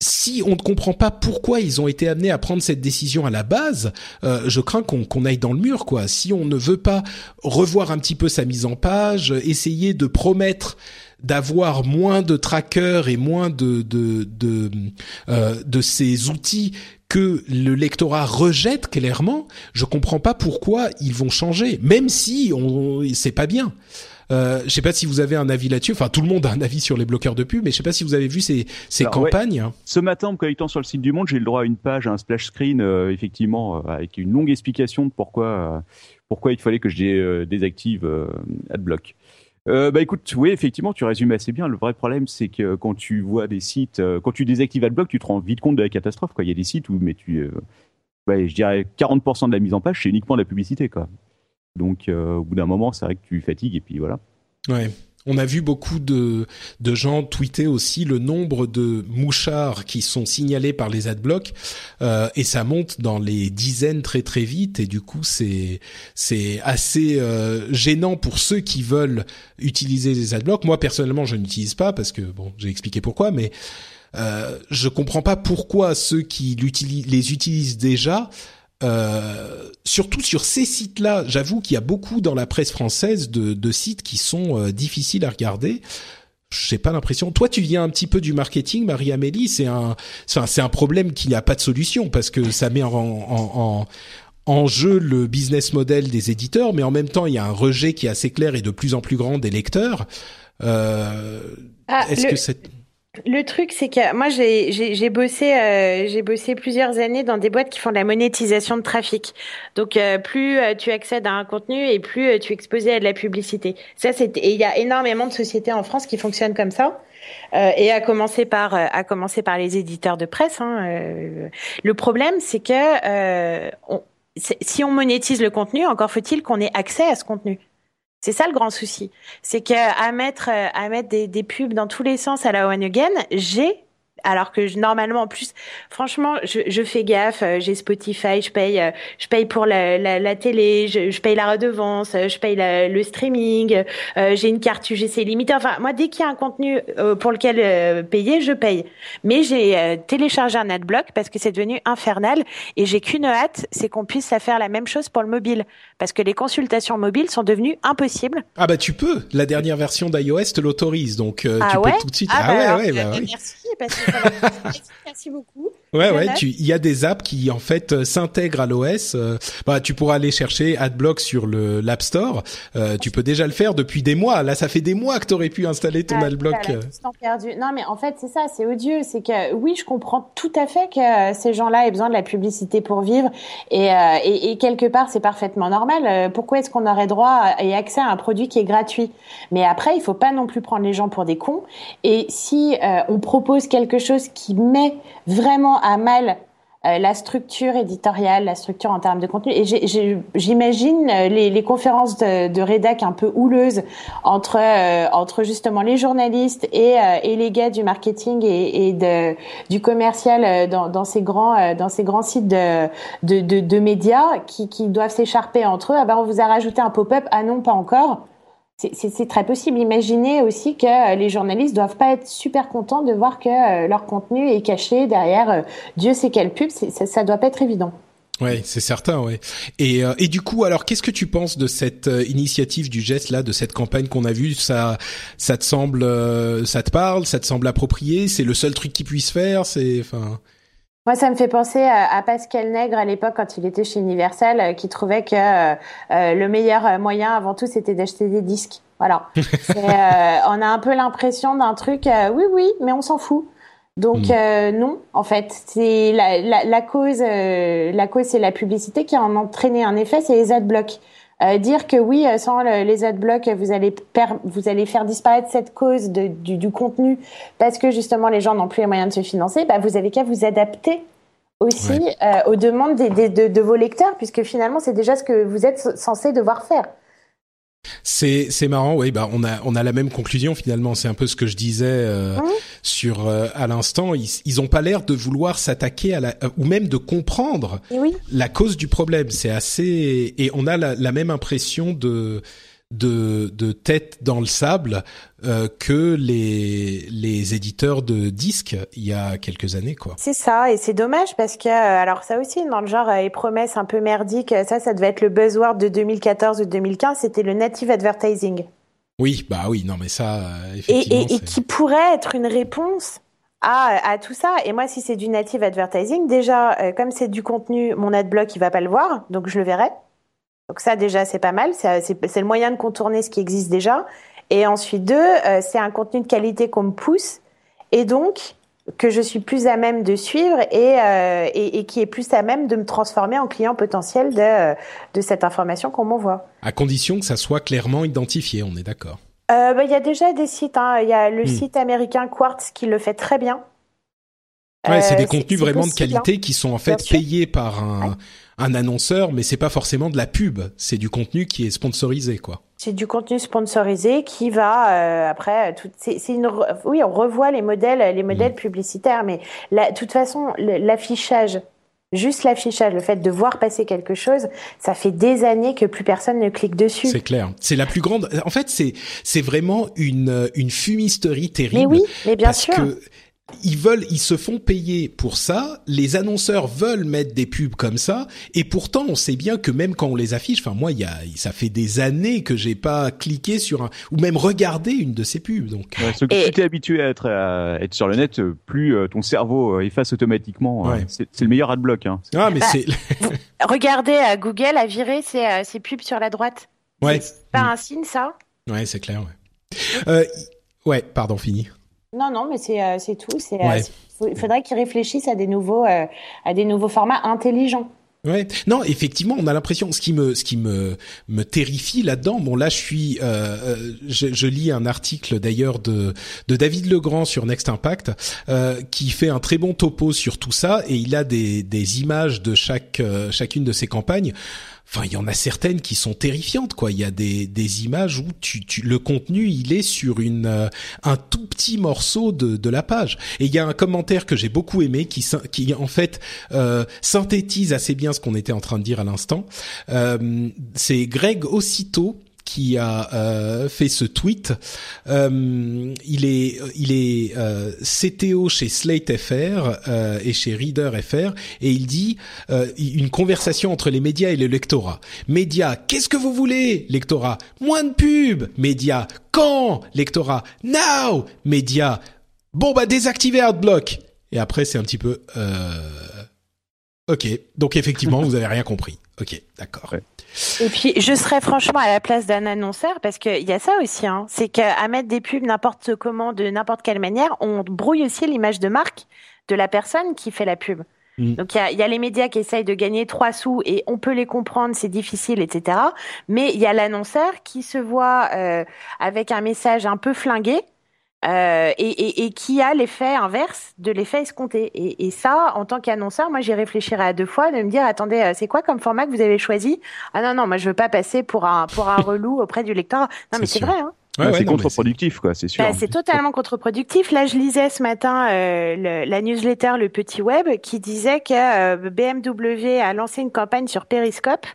si on ne comprend pas pourquoi ils ont été amenés à prendre cette décision à la base, euh, je crains qu'on aille dans le mur, quoi. Si on ne veut pas revoir un petit peu sa mise en page, essayer de promettre d'avoir moins de trackers et moins euh, de ces outils que le lectorat rejette clairement, je comprends pas pourquoi ils vont changer, même si on c'est pas bien. Euh, je sais pas si vous avez un avis là-dessus. Enfin, tout le monde a un avis sur les bloqueurs de pub, mais je sais pas si vous avez vu ces, ces campagnes. Ce matin, en connectant sur le site du Monde, j'ai le droit à une page, à un splash screen, euh, effectivement, euh, avec une longue explication de pourquoi, euh, pourquoi il fallait que je désactive AdBlock. Euh, bah écoute, oui, effectivement, tu résumes assez bien. Le vrai problème, c'est que quand tu vois des sites, quand tu désactives AdBlock, tu te rends vite compte de la catastrophe. Quoi. Il y a des sites où, mais tu, ouais, je dirais 40% de la mise en page, c'est uniquement de la publicité. Quoi. Donc, euh, au bout d'un moment, c'est vrai que tu fatigues et puis voilà. Ouais. On a vu beaucoup de, de gens tweeter aussi le nombre de mouchards qui sont signalés par les adblocks euh, et ça monte dans les dizaines très très vite et du coup c'est c'est assez euh, gênant pour ceux qui veulent utiliser les adblocks. Moi personnellement je n'utilise pas parce que bon j'ai expliqué pourquoi mais euh, je comprends pas pourquoi ceux qui les utilisent déjà euh, surtout sur ces sites-là, j'avoue qu'il y a beaucoup dans la presse française de, de sites qui sont euh, difficiles à regarder. j'ai pas l'impression. Toi, tu viens un petit peu du marketing, Marie-Amélie. C'est un, c'est un problème qui n'a pas de solution parce que ça met en, en, en, jeu le business model des éditeurs, mais en même temps, il y a un rejet qui est assez clair et de plus en plus grand des lecteurs. Euh, ah, Est-ce que le truc, c'est que moi, j'ai bossé, euh, j'ai bossé plusieurs années dans des boîtes qui font de la monétisation de trafic. Donc, euh, plus euh, tu accèdes à un contenu et plus tu es exposé à de la publicité. Ça, c'est et il y a énormément de sociétés en France qui fonctionnent comme ça. et à commencer par à commencer par les éditeurs de presse. Hein, le problème, c'est que si on monétise le contenu, encore faut-il qu'on ait accès à ce contenu. C'est ça le grand souci. C'est qu'à mettre, à mettre des, des, pubs dans tous les sens à la One Again, j'ai alors que je, normalement en plus franchement je, je fais gaffe euh, j'ai Spotify je paye euh, je paye pour la, la, la télé je, je, paye la redevance euh, je paye le streaming j'ai une carte UGC limitée. Enfin moi dès qu'il y a un contenu pour lequel payer je paye. Mais j'ai téléchargé un adblock parce que c'est devenu infernal et j'ai qu'une hâte c'est qu'on puisse faire la même chose pour le mobile. Parce que les consultations mobiles sont devenues impossibles. Ah bah tu peux. La dernière version d'iOS te l'autorise donc ah tu ouais? peux tout de suite. Ah, ah bah ouais, ouais, bah, oui. merci parce que Merci beaucoup. Ouais, ouais, tu, il y a des apps qui en fait euh, s'intègrent à l'OS. Euh, bah, tu pourras aller chercher AdBlock sur le l'App Store. Euh, tu peux déjà le faire depuis des mois. Là, ça fait des mois que tu aurais pu installer ton ah, AdBlock. Perdu. Non, mais en fait, c'est ça, c'est odieux. C'est que oui, je comprends tout à fait que ces gens-là aient besoin de la publicité pour vivre, et, et, et quelque part, c'est parfaitement normal. Pourquoi est-ce qu'on aurait droit et accès à un produit qui est gratuit? Mais après, il faut pas non plus prendre les gens pour des cons. Et si on propose quelque chose qui met vraiment à mal euh, la structure éditoriale, la structure en termes de contenu. Et j'imagine euh, les, conférences de, de rédac un peu houleuses entre euh, entre justement les journalistes et, et les gars du marketing et, et de, du commercial dans, dans, ces grands dans ces grands sites de, de, de médias qui, qui doivent s'écharper entre eux. Ah ben on vous a rajouté un pop-up. Ah non, pas encore. C'est très possible. Imaginez aussi que euh, les journalistes doivent pas être super contents de voir que euh, leur contenu est caché derrière euh, Dieu sait quelle pub. Ça, ça doit pas être évident. Ouais, c'est certain, ouais. Et, et du coup, alors, qu'est-ce que tu penses de cette initiative du geste là, de cette campagne qu'on a vue? Ça, ça te semble, ça te parle, ça te semble approprié? C'est le seul truc qu'ils puissent faire? C'est, enfin. Moi, ça me fait penser à, Pascal Nègre à l'époque quand il était chez Universal, euh, qui trouvait que euh, euh, le meilleur moyen avant tout, c'était d'acheter des disques. Voilà. on a un peu l'impression d'un truc, oui, oui, mais on s'en fout. Donc hmm. non, en fait, c'est la, la, la, cause. la cause, c'est la publicité qui a entraîné un effet, c'est les adblocks. Euh, dire que oui, euh, sans les adblocks, vous allez vous allez faire disparaître cette cause de, du, du, contenu parce que justement les gens n'ont plus les moyens de se financer, bah, vous avez qu'à vous adapter aussi euh, aux demandes des, des, de, de, vos lecteurs, puisque finalement c'est déjà ce que vous êtes censé devoir faire. C'est c'est marrant, oui. Bah on a on a la même conclusion finalement. C'est un peu ce que je disais euh, sur euh, à l'instant. Ils ils ont pas l'air de vouloir s'attaquer à la euh, ou même de comprendre la cause du problème. C'est assez et on a la, la même impression de de, de tête dans le sable euh, que les, les éditeurs de disques il y a quelques années quoi. C'est ça et c'est dommage parce que euh, alors ça aussi dans le genre euh, les promesses un peu merdiques ça ça devait être le buzzword de 2014 ou 2015 c'était le native advertising. Oui bah oui non mais ça effectivement et, et, et qui pourrait être une réponse à, à, tout ça. Et moi, si c'est du native advertising, déjà, comme c'est du contenu, mon adblock, il va pas le voir, donc je le verrai. Donc ça déjà c'est pas mal, c'est le moyen de contourner ce qui existe déjà. Et ensuite deux, euh, c'est un contenu de qualité qu'on me pousse et donc que je suis plus à même de suivre et, euh, et, et, qui est plus à même de me transformer en client potentiel de, de cette information qu'on m'envoie. À condition que ça soit clairement identifié, on est d'accord. Euh, bah, il y a déjà des sites, hein. il y a le hmm. site américain Quartz qui le fait très bien. Ouais, c'est des contenus vraiment de qualité hein. qui sont en fait payés par un, un annonceur, mais c'est pas forcément de la pub. C'est du contenu qui est sponsorisé, quoi. C'est du contenu sponsorisé qui va euh, après. Tout, c'est, une, oui, on revoit les modèles, les modèles mmh. publicitaires, mais de toute façon, l'affichage, juste l'affichage, le fait de voir passer quelque chose, ça fait des années que plus personne ne clique dessus. C'est clair. C'est la plus grande. En fait, c'est c'est vraiment une une fumisterie terrible. Mais oui, mais bien parce sûr. Que ils veulent, ils se font payer pour ça. Les annonceurs veulent mettre des pubs comme ça, et pourtant on sait bien que même quand on les affiche, enfin moi, il y a, ça fait des années que j'ai pas cliqué sur un ou même regardé une de ces pubs. Donc, ouais, et... tu es habitué à être, à être sur le net, plus euh, ton cerveau euh, efface automatiquement. Ouais. C'est le meilleur adblock. Hein. Ah mais bah, c'est. regardez, à Google a viré euh, ces pubs sur la droite. Ouais. C'est pas un signe ça? Ouais, c'est clair. Ouais. Euh, ouais, pardon, fini. Non, non, mais c'est euh, c'est tout. Ouais. euh, il faudrait qu'ils réfléchissent à des nouveaux euh, à des nouveaux formats intelligents. Ouais. Non, effectivement, on a l'impression. Ce qui me, ce qui me, me terrifie là-dedans. Bon, là, je suis, euh, je, je, lis un article d'ailleurs de, de David Legrand sur Next Impact, euh, qui fait un très bon topo sur tout ça, et il a des, des images de chaque, euh, chacune de ses campagnes. Enfin, il y en a certaines qui sont terrifiantes, quoi. Il y a des, des images où tu, tu, le contenu, il est sur une euh, un tout petit morceau de, de la page. Et il y a un commentaire que j'ai beaucoup aimé qui, qui en fait euh, synthétise assez bien ce qu'on était en train de dire à l'instant. Euh, C'est Greg aussitôt qui a euh, fait ce tweet. Euh, il est, il est euh, CTO chez Slate FR euh, et chez Reader FR et il dit euh, une conversation entre les médias et le lectorat. Médias, qu'est-ce que vous voulez Lectorat, moins de pub. Médias, quand Lectorat, now. Médias, bon bah désactiver AdBlock. Et après c'est un petit peu. Ok, donc effectivement vous avez rien compris. Ok, d'accord. Ouais. Et puis, je serais franchement à la place d'un annonceur parce qu'il y a ça aussi, hein, c'est qu'à mettre des pubs n'importe comment, de n'importe quelle manière, on brouille aussi l'image de marque de la personne qui fait la pub. Mmh. Donc il y a, y a, les médias qui essayent de gagner trois sous et on peut les comprendre, c'est difficile, etc. Mais il y a l'annonceur qui se voit euh, avec un message un peu flingué euh, et, et, et, qui a l'effet inverse de l'effet escompté. Et, et, ça, en tant qu'annonceur, moi, j'y réfléchirais à deux fois de me dire, attendez, euh, c'est quoi comme format que vous avez choisi? Ah non, non, moi, je veux pas passer pour un pour un relou auprès du lecteur. Non, mais c'est vrai. Hein. Ouais, ouais, c'est contre-productif, quoi, c'est sûr. Bah, c'est totalement contre-productif. Là, je lisais ce matin euh, le, la newsletter Le Petit Web qui disait que euh, BMW a lancé une campagne sur Periscope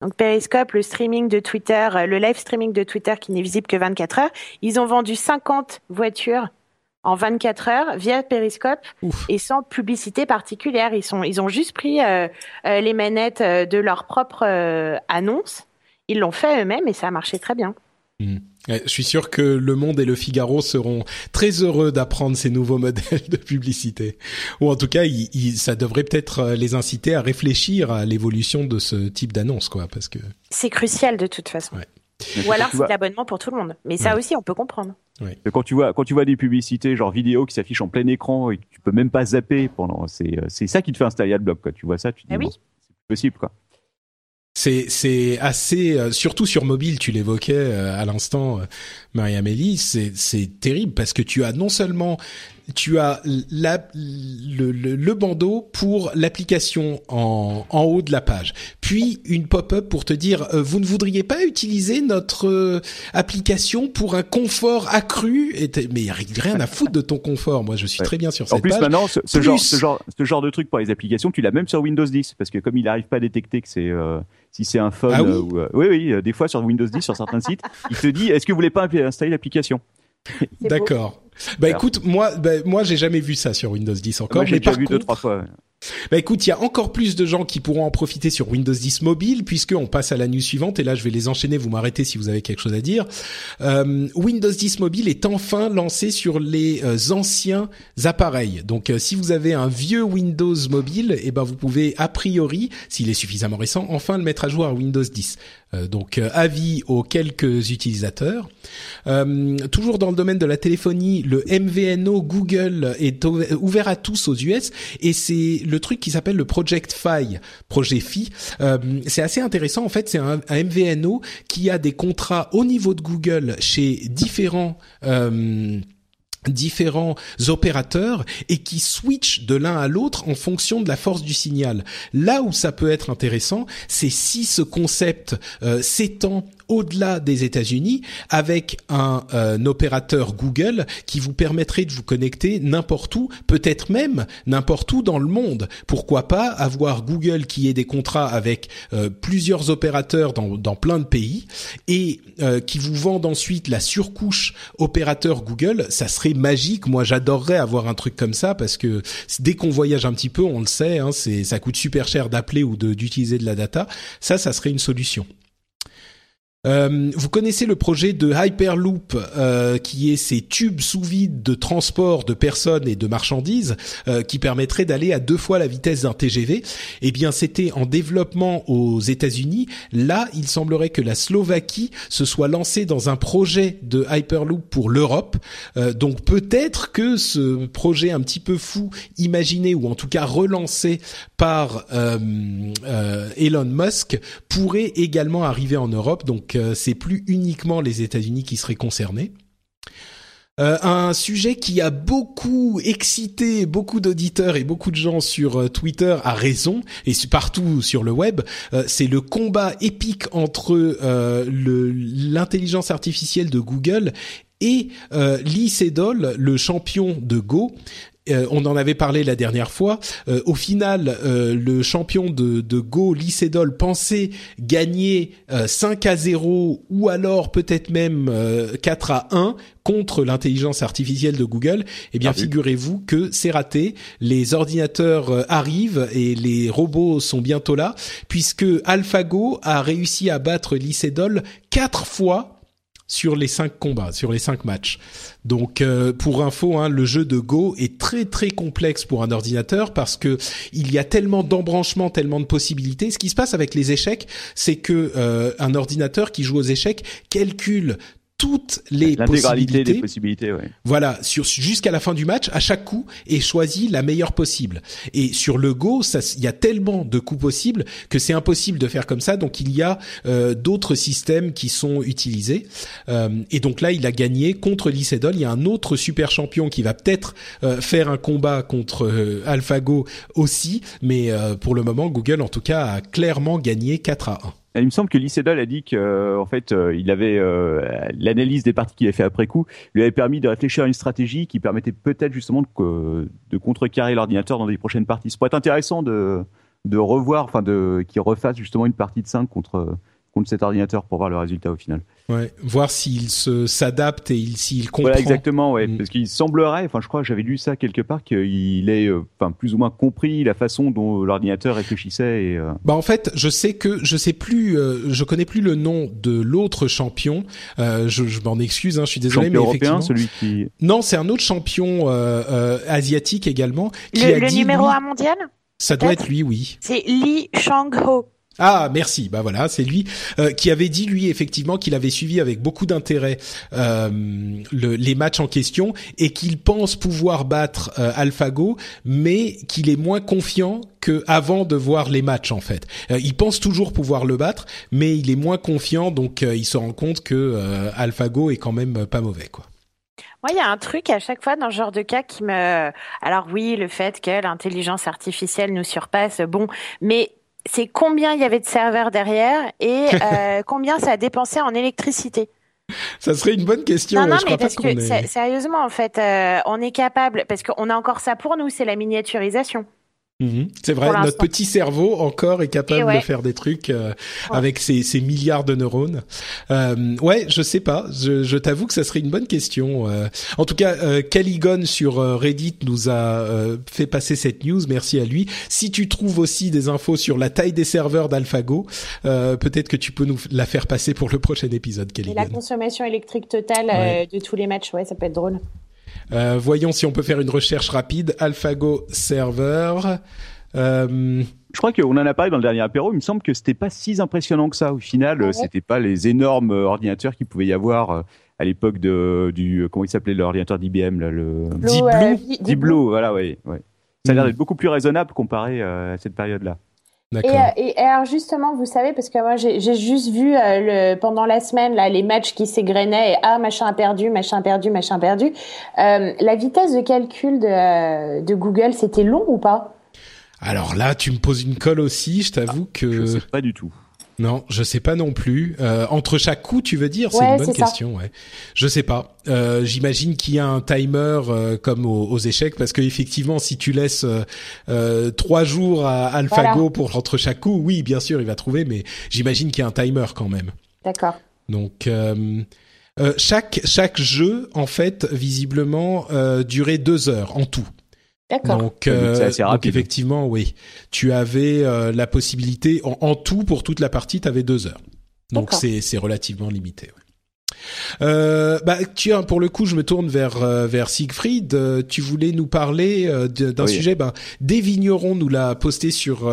donc Periscope, le streaming de Twitter, euh, le live streaming de Twitter qui n'est visible que 24 heures. Ils ont vendu 50 voitures en 24 heures via Periscope Ouf. et sans publicité particulière. Ils sont, ils ont juste pris euh, euh, les manettes de leur propre annonce. Ils l'ont fait eux-mêmes et ça a marché très bien. Mmh. Je suis sûr que Le Monde et Le Figaro seront très heureux d'apprendre ces nouveaux modèles de publicité. Ou en tout cas, il, il, ça devrait peut-être euh, les inciter à réfléchir à l'évolution de ce type d'annonce, quoi, parce que c'est crucial de toute façon. Ouais. Ou alors c'est de l'abonnement pour tout le monde. Mais ça ouais. aussi, on peut comprendre. Ouais. Quand tu vois, quand tu vois des publicités genre vidéo qui s'affichent en plein écran et que tu peux même pas zapper pendant, c'est, c'est ça qui te fait installer AdBlock, quoi. Tu vois ça, tu te dis, ah oui. bon, c'est possible, quoi. C'est c'est assez euh, surtout sur mobile tu l'évoquais euh, à l'instant euh, Marie-Amélie c'est c'est terrible parce que tu as non seulement tu as la, le, le, le, bandeau pour l'application en, en haut de la page, puis une pop-up pour te dire euh, vous ne voudriez pas utiliser notre euh, application pour un confort accru et mais rien à foutre de ton confort. Moi, je suis Ouais. très bien sur cette En plus, page. maintenant, ce, ce Plus- genre, ce genre, ce genre de truc pour les applications, tu l'as même sur Windows 10, parce que comme il n'arrive pas à détecter que c'est, euh, si c'est un phone, Ah oui euh, ou, euh, oui, oui, euh, des fois sur Windows 10, sur certains sites, il te dit, est-ce que vous voulez pas installer l'application? D'accord. Bah écoute, moi, bah, moi j'ai jamais vu ça sur Windows 10 encore. Moi, j'ai mais par vu deux, trois fois. Bah écoute, il y a encore plus de gens qui pourront en profiter sur Windows 10 mobile puisque on passe à la news suivante et là je vais les enchaîner, vous m'arrêtez si vous avez quelque chose à dire. Euh, Windows 10 mobile est enfin lancé sur les euh, anciens appareils. Donc euh, si vous avez un vieux Windows mobile, et ben vous pouvez a priori, s'il est suffisamment récent, enfin le mettre à jour à Windows 10. Euh, donc avis aux quelques utilisateurs. Toujours dans le domaine de la téléphonie, le MVNO Google est ouvert à tous aux US et c'est le truc qui s'appelle le Project Fi, Fi. Euh, c'est assez intéressant en fait, c'est un, MVNO qui a des contrats au niveau de Google chez différents euh, opérateurs et qui switchent de l'un à l'autre en fonction de la force du signal. Là où ça peut être intéressant, c'est si ce concept euh, s'étend au-delà des États-Unis avec un, opérateur Google qui vous permettrait de vous connecter n'importe où, peut-être même n'importe où dans le monde. Pourquoi pas avoir Google qui ait des contrats avec plusieurs opérateurs dans, plein de pays et qui vous vendent ensuite la surcouche opérateur Google, ça serait magique. Moi, j'adorerais avoir un truc comme ça parce que dès qu'on voyage un petit peu, on le sait, hein, ça coûte super cher d'appeler ou d'utiliser de, la data. Ça, ça serait une solution. Euh, vous connaissez le projet de Hyperloop, euh, qui est ces tubes sous vide de transport de personnes et de marchandises, euh, qui permettrait d'aller à deux fois la vitesse d'un TGV. Eh bien, c'était en développement aux États-Unis. Là, il semblerait que la Slovaquie se soit lancée dans un projet de Hyperloop pour l'Europe. donc, peut-être que ce projet un petit peu fou, imaginé ou en tout cas relancé par Elon Musk, pourrait également arriver en Europe. Donc c'est plus uniquement les États-Unis qui seraient concernés. Euh, un sujet qui a beaucoup excité beaucoup d'auditeurs et beaucoup de gens sur euh, Twitter à raison et partout sur le web, euh, c'est le combat épique entre l'intelligence artificielle de Google et Lee Sedol, le champion de Go, euh, on en avait parlé la dernière fois. Euh, au final, euh, le champion de, de Go, Lycédol, pensait gagner 5 à 0 ou alors peut-être même 4 à 1 contre l'intelligence artificielle de Google. Eh bien, ah figurez-vous que c'est raté. Les ordinateurs arrivent et les robots sont bientôt là, puisque AlphaGo a réussi à battre Lycédol quatre fois sur les cinq combats, sur les cinq matchs. Donc, euh, pour info, hein, le jeu de Go est très très complexe pour un ordinateur parce que il y a tellement d'embranchements, tellement de possibilités. Ce qui se passe avec les échecs, c'est que euh, un ordinateur qui joue aux échecs calcule toutes les possibilités. des possibilités, ouais. Voilà, sur jusqu'à la fin du match, à chaque coup, et choisit la meilleure possible. Et sur le Go, il y a tellement de coups possibles que c'est impossible de faire comme ça. Donc il y a euh, d'autres systèmes qui sont utilisés. Euh, et donc là, il a gagné contre Lycédol. Il y a un autre super champion qui va peut-être euh, faire un combat contre AlphaGo aussi, mais pour le moment, Google en tout cas a clairement gagné 4 à 1. Il me semble que Lycédol a dit que, euh, en fait, euh, il avait euh, l'analyse des parties qu'il avait fait après coup lui avait permis de réfléchir à une stratégie qui permettait peut-être justement de, de contrecarrer l'ordinateur dans les prochaines parties. Ce pourrait être intéressant de, de revoir, enfin, de qu'il refasse justement une partie de 5 contre contre cet ordinateur pour voir le résultat au final. Ouais, voir s'il se s'adapte et s'il comprend. Voilà, exactement, ouais, mm. parce qu'il semblerait, enfin je crois, j'avais lu ça quelque part qu'il ait, euh, enfin plus ou moins compris la façon dont l'ordinateur réfléchissait. Et, euh... Bah en fait, je sais que je sais plus, euh, je connais plus le nom de l'autre champion. Euh, je, je m'en excuse, hein, je suis désolé, champion mais européen, celui qui. Non, c'est un autre champion asiatique également. Qui le, a le numéro un mondial? Ça doit être lui, oui. C'est Li Shang-ho. Ah merci, bah voilà, c'est lui euh, qui avait dit lui effectivement qu'il avait suivi avec beaucoup d'intérêt euh, le, les matchs en question et qu'il pense pouvoir battre euh, AlphaGo, mais qu'il est moins confiant que avant de voir les matchs en fait. Euh, il pense toujours pouvoir le battre, mais il est moins confiant, donc il se rend compte que AlphaGo est quand même pas mauvais quoi. Moi, il y a un truc à chaque fois dans ce genre de cas qui me. Alors oui, le fait que l'intelligence artificielle nous surpasse, bon, mais c'est combien il y avait de serveurs derrière et euh, combien ça a dépensé en électricité. Ça serait une bonne question. Non, non, mais parce que sérieusement, en fait, euh, on est capable, parce qu'on a encore ça pour nous, c'est la miniaturisation. Mhm. C'est vrai, notre petit cerveau encore est capable de faire des trucs euh, avec ses, ses, milliards de neurones. Euh, ouais, je sais pas. Je, je t'avoue que ça serait une bonne question. Euh, en tout cas, euh, Caligon sur euh, Reddit nous a fait passer cette news. Merci à lui. Si tu trouves aussi des infos sur la taille des serveurs d'AlphaGo, peut-être que tu peux nous la faire passer pour le prochain épisode, Caligon. Et la consommation électrique totale de tous les matchs, ouais, ça peut être drôle. Euh, voyons si on peut faire une recherche rapide. AlphaGo Server. Euh... Je crois qu'on en a parlé dans le dernier apéro. Il me semble que c'était pas si impressionnant que ça. Au final, ah c'était pas les énormes ordinateurs qu'il pouvait y avoir euh, à l'époque de du comment il s'appelait l'ordinateur d'IBM là le Deep Blue. voilà, ouais, ouais. Ça a l'air d'être beaucoup plus raisonnable comparé euh, à cette période-là. Et, euh, et, alors justement, vous savez, parce que moi j'ai juste vu euh, le, pendant la semaine là les matchs qui s'égrenaient et ah machin perdu, machin perdu, machin perdu. Euh, la vitesse de calcul de, de Google, c'était long ou pas? Alors là, tu me poses une colle aussi. Je t'avoue que je sais pas du tout. Non, je sais pas non plus. Euh, entre chaque coup, tu veux dire? C'est Ouais, une bonne ça. question. Ouais. Je sais pas. Euh, J'imagine qu'il y a un timer euh, comme aux, aux échecs, parce que effectivement, si tu laisses trois jours à AlphaGo Voilà. pour entre chaque coup, oui, bien sûr, il va trouver, mais j'imagine qu'il y a un timer quand même. D'accord. Donc chaque chaque jeu, en fait, visiblement, euh, durait deux heures en tout. D'accord. Donc, euh, donc effectivement, oui, tu avais euh, la possibilité en, en tout pour toute la partie, tu avais deux heures. Donc c'est c'est relativement limité. ouais. Euh, bah tiens, pour le coup, je me tourne vers euh, vers Siegfried. Euh, tu voulais nous parler euh, d'un Oui. sujet. Ben, des vignerons nous l'a posté sur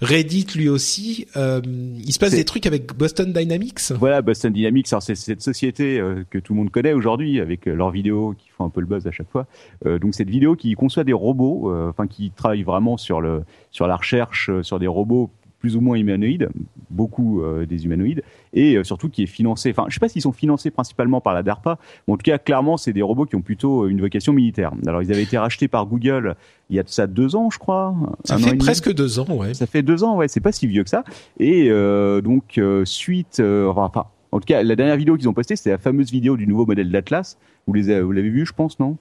Reddit lui aussi. Il se passe des trucs avec Boston Dynamics. Voilà, Boston Dynamics, alors c'est cette société que tout le monde connaît aujourd'hui avec leurs vidéos qui font un peu le buzz à chaque fois. Donc cette vidéo qui conçoit des robots, enfin qui travaille vraiment sur le sur la recherche sur des robots plus ou moins humanoïdes, beaucoup euh, des humanoïdes, et euh, surtout qui est financé. Enfin, je sais pas s'ils sont financés principalement par la DARPA, mais en tout cas clairement c'est des robots qui ont plutôt une vocation militaire. Alors ils avaient été rachetés par Google il y a de ça deux ans, je crois. Ça fait presque deux ans, ouais. Ça fait deux ans, ouais, c'est pas si vieux que ça. Et euh, donc, euh, suite, euh, enfin, en tout cas, la dernière vidéo qu'ils ont postée, c'était la fameuse vidéo du nouveau modèle d'Atlas. Vous l'avez vu, je pense, non?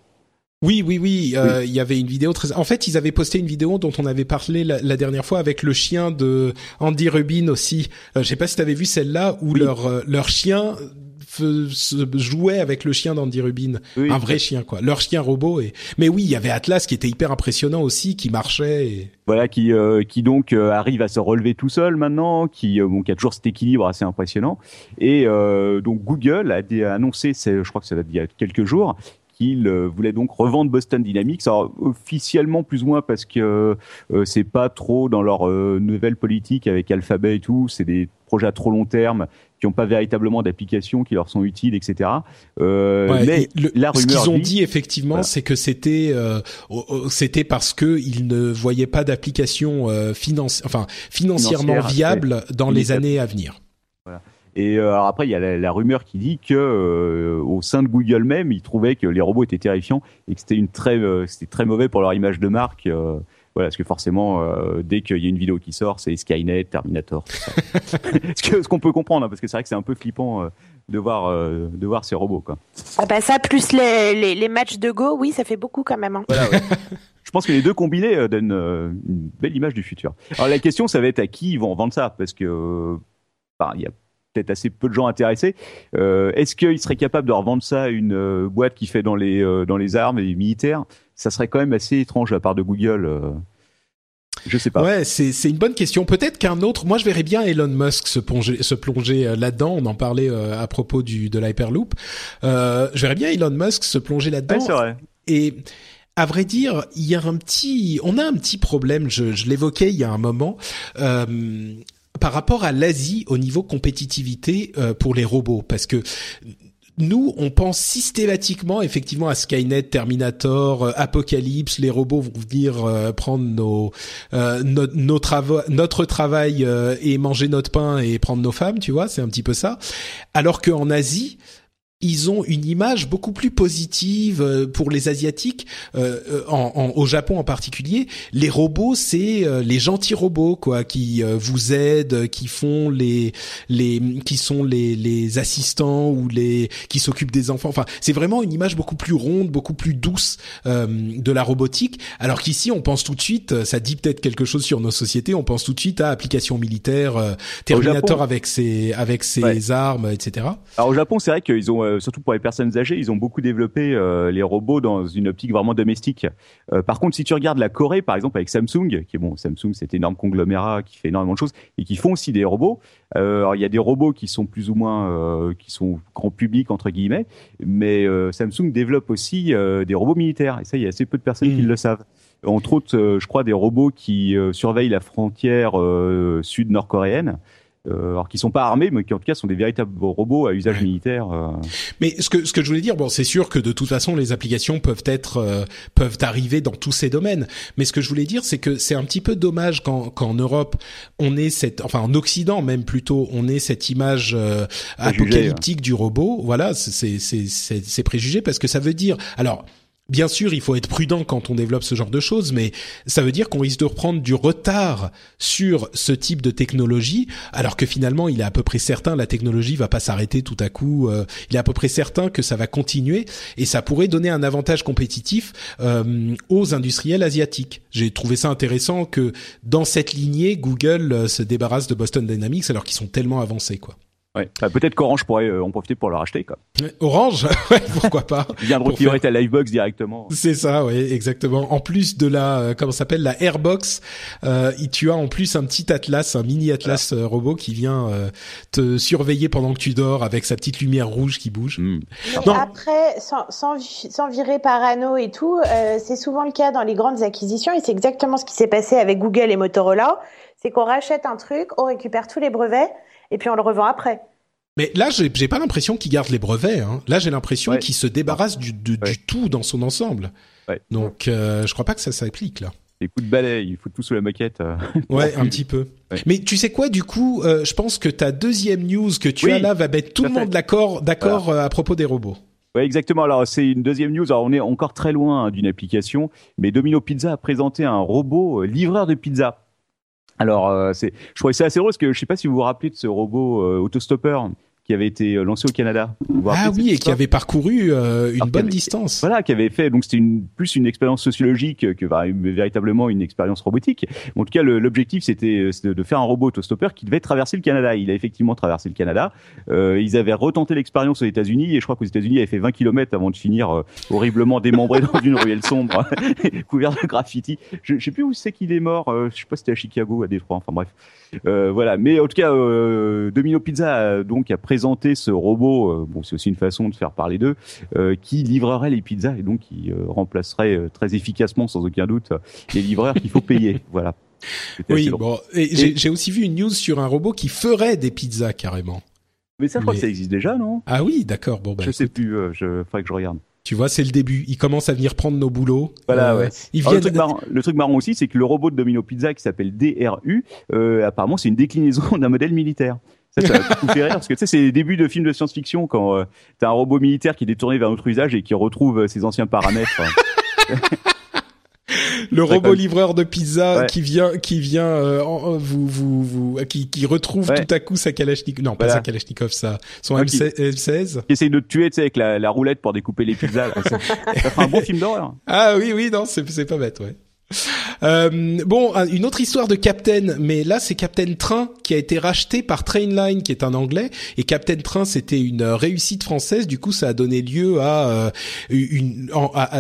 Oui, oui, oui. euh, Il y avait une vidéo très. En fait, ils avaient posté une vidéo dont on avait parlé la, la dernière fois avec le chien de Andy Rubin aussi. Euh, je sais pas si tu avais vu celle-là où Oui. leur euh, leur chien se jouait avec le chien d'Andy Rubin, Oui, un vrai chien quoi. Leur chien robot. Et mais oui, il y avait Atlas qui était hyper impressionnant aussi, qui marchait. Et... Voilà, qui, euh, qui donc euh, arrive à se relever tout seul maintenant, qui, euh, bon, qui a toujours cet équilibre assez impressionnant. Et euh, donc Google a, annoncé, je crois que ça date d'il y a quelques jours, qu'il euh, voulait donc revendre Boston Dynamics. Alors officiellement plus ou moins parce que euh, c'est pas trop dans leur euh, nouvelle politique avec Alphabet et tout. C'est des projets à trop long terme qui n'ont pas véritablement d'application qui leur sont utiles, etc. Euh, Ouais, mais et le- la ce qu'ils ont dit- dit effectivement, Voilà. c'est que c'était euh, c'était parce que ils ne voyaient pas d'application euh, enfin financièrement Financière, viable dans les années à venir. Et euh, alors après, il y a la, la rumeur qui dit que euh, au sein de Google même, ils trouvaient que les robots étaient terrifiants et que c'était une très, euh, c'était très mauvais pour leur image de marque. euh, voilà, parce que forcément, euh, dès qu'il y a une vidéo qui sort, c'est Skynet, Terminator, tout ça. ce que- ce qu'on peut comprendre, hein, parce que c'est vrai que c'est un peu flippant euh, de voir, euh, de voir ces robots. Quoi. Ah bah ça, plus les, les, les matchs de Go, oui, ça fait beaucoup quand même. hein. Voilà, ouais. Je pense que les deux combinés euh, donnent euh, une belle image du futur. Alors la question, ça va être à qui ils vont vendre ça, parce que euh, enfin, il y a peut-être assez peu de gens intéressés. Euh, Est-ce qu'ils seraient capables de revendre ça à une euh, boîte qui fait dans les euh, dans les armes et les militaires? Ça serait quand même assez étrange la part de Google. euh. Je sais pas. Ouais, c'est c'est une bonne question. Peut-être qu'un autre. Moi, je verrais bien Elon Musk se plonger se plonger euh, là-dedans. On en parlait à propos du de l'Hyperloop. Euh, je verrais bien Elon Musk se plonger là-dedans. Ouais, c'est vrai. Et à vrai dire, il y a un petit, on a un petit problème. Je, je l'évoquais il y a un moment. Euh, par rapport à l'Asie au niveau compétitivité euh, pour les robots, parce que nous, on pense systématiquement effectivement à Skynet, Terminator, euh, Apocalypse, les robots vont venir euh, prendre nos, euh, nos, trava- notre travail euh, et manger notre pain et prendre nos femmes, tu vois, c'est un petit peu ça. Alors qu'en Asie, ils ont une image beaucoup plus positive euh, pour les asiatiques, euh, euh, en, en- au Japon en particulier. Les robots, c'est euh, les gentils robots quoi, qui vous aident, qui font les les qui sont les les assistants ou les qui s'occupent des enfants. Enfin, c'est vraiment une image beaucoup plus ronde, beaucoup plus douce euh, de la robotique. Alors qu'ici, on pense tout de suite, ça dit peut-être quelque chose sur nos sociétés. On pense tout de suite à applications militaires, euh, Terminator Japon. avec ses avec ses Ouais. armes, etc. Alors au Japon, c'est vrai qu'ils ont, euh, surtout pour les personnes âgées, ils ont beaucoup développé euh, les robots dans une optique vraiment domestique. Euh, par contre, si tu regardes la Corée, par exemple, avec Samsung, qui est bon, Samsung, c'est énorme conglomérat qui fait énormément de choses et qui font aussi des robots. Alors il y a des robots qui sont plus ou moins, qui sont grand public entre guillemets, mais Samsung développe aussi des robots militaires. Et ça, il y a assez peu de personnes qui Mhm. le savent. Entre autres, je crois des robots qui surveillent la frontière sud-nord-coréenne. Euh, alors qui sont pas armés, mais qui en tout cas sont des véritables robots à usage Ouais. militaire. euh. Mais ce que ce que je voulais dire, bon, c'est sûr que de toute façon les applications peuvent être euh, peuvent arriver dans tous ces domaines. Mais ce que je voulais dire, c'est que c'est un petit peu dommage qu'en Europe on ait cette, enfin en Occident même plutôt, on ait cette image euh, Préjugé, apocalyptique du robot. Voilà, c'est c'est c'est préjugé parce que ça veut dire alors. Bien sûr, il faut être prudent quand on développe ce genre de choses, mais ça veut dire qu'on risque de reprendre du retard sur ce type de technologie, alors que finalement, il est à peu près certain la technologie va pas s'arrêter tout à coup. Euh, il est à peu près certain que ça va continuer et ça pourrait donner un avantage compétitif euh, aux industriels asiatiques. J'ai trouvé ça intéressant que dans cette lignée, Google euh, se débarrasse de Boston Dynamics alors qu'ils sont tellement avancés, quoi. Ouais. Peut-être qu'Orange pourrait euh, en profiter pour le racheter, quoi. Orange, ouais, pourquoi pas. Il viendront Pour faire- à Livebox directement. C'est ça, oui, exactement. En plus de la, euh, comment ça s'appelle, la Airbox, euh, tu as en plus un petit atlas, un mini atlas euh, robot qui vient euh, te surveiller pendant que tu dors avec sa petite lumière rouge qui bouge. Hmm. Non. Après, sans, sans, sans virer parano et tout, euh, c'est souvent le cas dans les grandes acquisitions et c'est exactement ce qui s'est passé avec Google et Motorola. C'est qu'on rachète un truc, on récupère tous les brevets et puis on le revend après. Mais là, j'ai j'ai pas l'impression qu'il garde les brevets. Hein. Là, j'ai l'impression Ouais. qu'il se débarrasse du, du, Ouais. du tout dans son ensemble. Ouais. Donc, euh, je crois pas que ça s'applique là. Les coups de balai, il faut tout sous la maquette. euh. Ouais, un petit peu. Ouais. Mais tu sais quoi, du coup, euh, je pense que ta deuxième news que tu Oui, as là va mettre tout le monde d'accord, d'accord euh, à propos des robots. Ouais, exactement. Alors, c'est une deuxième news. Alors, on est encore très loin hein, d'une application, mais Domino Pizza a présenté un robot livreur de pizza. Alors, euh, c'est, je trouvais ça assez drôle parce que je sais pas si vous vous rappelez de ce robot euh, autostoppeur qui avait été euh, lancé au Canada. Ah oui, et qui avait parcouru euh, une Alors, bonne avait- distance. Voilà, qui avait fait, donc c'était une, plus une expérience sociologique que véritablement une expérience robotique. En tout cas, l'objectif, c'était euh, c'était de faire un robot autostoppeur qui devait traverser le Canada. Il a effectivement traversé le Canada. Euh, ils avaient retenté l'expérience aux États-Unis et je crois qu'aux États-Unis, il avait fait 20 km avant de finir euh, horriblement démembré dans une ruelle sombre, couvert de graffiti. Je, je sais plus où c'est qu'il est mort. euh, je sais pas si c'était à Chicago, à Détroit. Enfin bref. Voilà. Mais en tout cas, Domino Pizza donc a présenté ce robot. euh, bon, c'est aussi une façon de faire parler d'eux, euh, qui livrerait les pizzas et donc qui euh, remplacerait très efficacement, sans aucun doute, les livreurs qu'il faut payer. Voilà. Oui, drôle. bon, et j'ai j'ai aussi vu une news sur un robot qui ferait des pizzas carrément. Mais ça, je crois mais- que ça existe déjà, non? Ah oui, d'accord. Bon, bah, Je sais écoute, plus. Euh, je faudrait que je regarde. tu vois, c'est le début. Ils commencent à venir prendre nos boulots. Voilà, Euh, ouais. Ils Alors, le, truc marrant, le truc marrant aussi, c'est que le robot de Domino Pizza qui s'appelle DRU, euh, apparemment, c'est une déclinaison d'un modèle militaire. Ça, ça tout fait rire parce que tu sais, c'est les débuts de films de science-fiction quand euh, t'as un robot militaire qui est détourné vers un autre usage et qui retrouve euh, ses anciens paramètres. le Ouais, robot comme- livreur de pizza Ouais. qui vient, qui vient, euh, en- vous, vous, vous, qui, qui retrouve Ouais. tout à coup sa Kalachnikov. Non, pas sa Kalachnikov, ça, son Ouais, qui- M16. qui essaye de te tuer, tu sais, avec la, la roulette pour découper les pizzas. Là. Ça, ferait un bon film d'horreur. Ah oui, oui, non, c'est c'est pas bête, ouais. Euh, bon, un- une autre histoire de Captain, mais là c'est Captain Train qui a été racheté par Trainline, qui est un anglais, et Captain Train c'était une euh, réussite française. Du coup, ça a donné lieu à euh, une,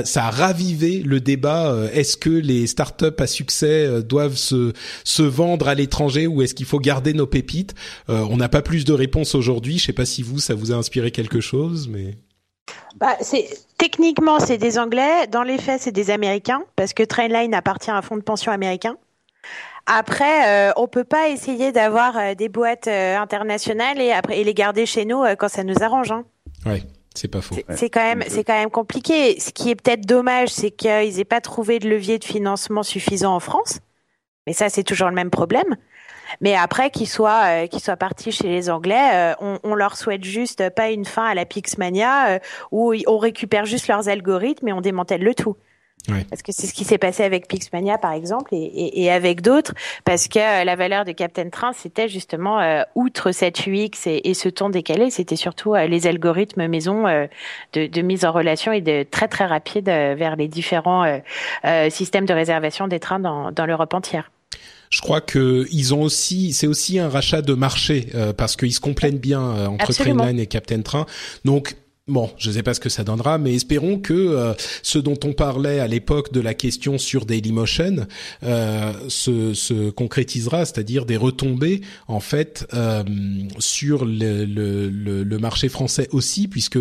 ça a ravivé le débat. euh, est-ce que les startups à succès euh, doivent se se vendre à l'étranger ou est-ce qu'il faut garder nos pépites? On n'a pas plus de réponses aujourd'hui. Je sais pas si vous ça vous a inspiré quelque chose, mais Bah, c'est techniquement c'est des Anglais, dans les faits c'est des Américains parce que Trainline appartient à un fonds de pension américain. Après, euh, on peut pas essayer d'avoir euh, des boîtes euh, internationales et après et les garder chez nous euh, quand ça nous arrange. Hein. ouais, c'est pas faux. C'est- quand même, c'est quand même compliqué. Ce qui est peut-être dommage, c'est qu'ils aient pas trouvé de levier de financement suffisant en France. Mais ça, c'est toujours le même problème. Mais après, qu'ils soient, euh, qu'ils soient partis chez les Anglais, euh, on, on leur souhaite juste pas une fin à la Pixmania euh, où on récupère juste leurs algorithmes et on démantèle le tout. Ouais. Parce que c'est ce qui s'est passé avec Pixmania, par exemple, et, et, et avec d'autres, parce que euh, la valeur de Captain Train, c'était justement, euh, outre cette UX et, et ce ton décalé, c'était surtout euh, les algorithmes maison euh, de, de mise en relation et de très très rapide euh, vers les différents euh, euh, systèmes de réservation des trains dans, dans l'Europe entière. Je crois que ils ont aussi, c'est aussi un rachat de marché euh, parce qu'ils se complètent bien euh, entre. Trainline et Captain Train. Donc Bon, je ne sais pas ce que ça donnera, mais espérons que euh, ce dont on parlait à l'époque de la question sur Dailymotion euh, se, se concrétisera, c'est-à-dire des retombées en fait euh, sur le, le, le marché français aussi, puisque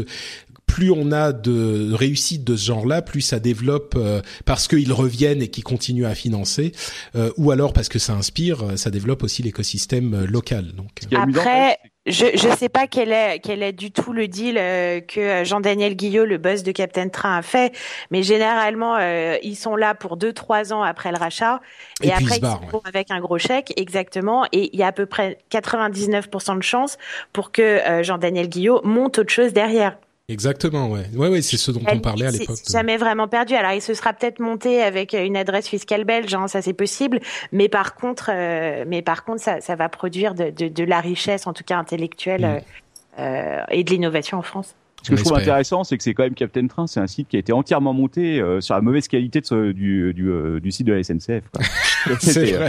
plus on a de réussite de ce genre-là, plus ça développe euh, parce qu'ils reviennent et qu'ils continuent à financer, euh, ou alors parce que ça inspire, euh, ça développe aussi l'écosystème euh, local. Donc, amusant, Après, je je sais pas quel est quel est du tout le deal euh, que euh, Jean-Daniel Guillot, le boss de Captain Train, a fait. Mais généralement, euh, ils sont là pour deux trois ans après le rachat Et et, ils après se barrent, ils avec un gros chèque, exactement. Et il y a à peu près 99% de chances pour que euh, Jean-Daniel Guillot monte autre chose derrière. Exactement, ouais. Ouais, ouais, c'est ce dont on parlait à l'époque. Jamais vraiment perdu. Alors, il se sera peut-être monté avec une adresse fiscale belge, hein, ça c'est possible. Mais par contre, euh, mais par contre, ça, ça va produire de, de, de, la richesse, en tout cas intellectuelle, mm. euh, et de l'innovation en France. Ce que je trouve intéressant, c'est que c'est quand même Captain Train, c'est un site qui a été entièrement monté euh, sur la mauvaise qualité de ce, du, du, euh, du, site de la SNCF. c'est euh,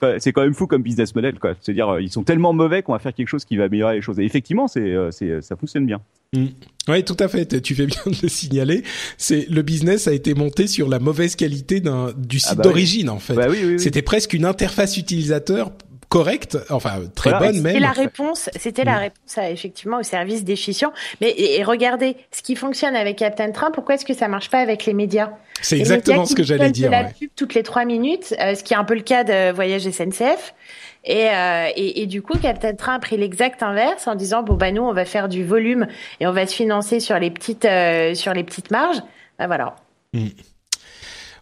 quand, quand, même fou comme business model. quoi. C'est-à-dire, ils sont tellement mauvais qu'on va faire quelque chose qui va améliorer les choses. Et effectivement, c'est, c'est, ça fonctionne bien. Mm. Oui, tout à fait. Tu fais bien de le signaler. C'est le business a été monté sur la mauvaise qualité d'un du ah site bah d'origine en fait. Bah oui, oui, C'était presque une interface utilisateur correcte, enfin très bonne même. C'était la réponse, c'était la réponse à, effectivement au service déficients. Mais et, regardez, ce qui fonctionne avec Captain Train, pourquoi est-ce que ça marche pas avec les médias? C'est exactement ce que j'allais dire. La pub toutes les trois minutes, euh, ce qui est un peu le cas de Voyage SNCF. Et, euh, et, et, du coup, Captain Train a pris l'exact inverse en disant bon bah nous on va faire du volume et on va se financer sur les petites euh, sur les petites marges. Ben voilà. Mm.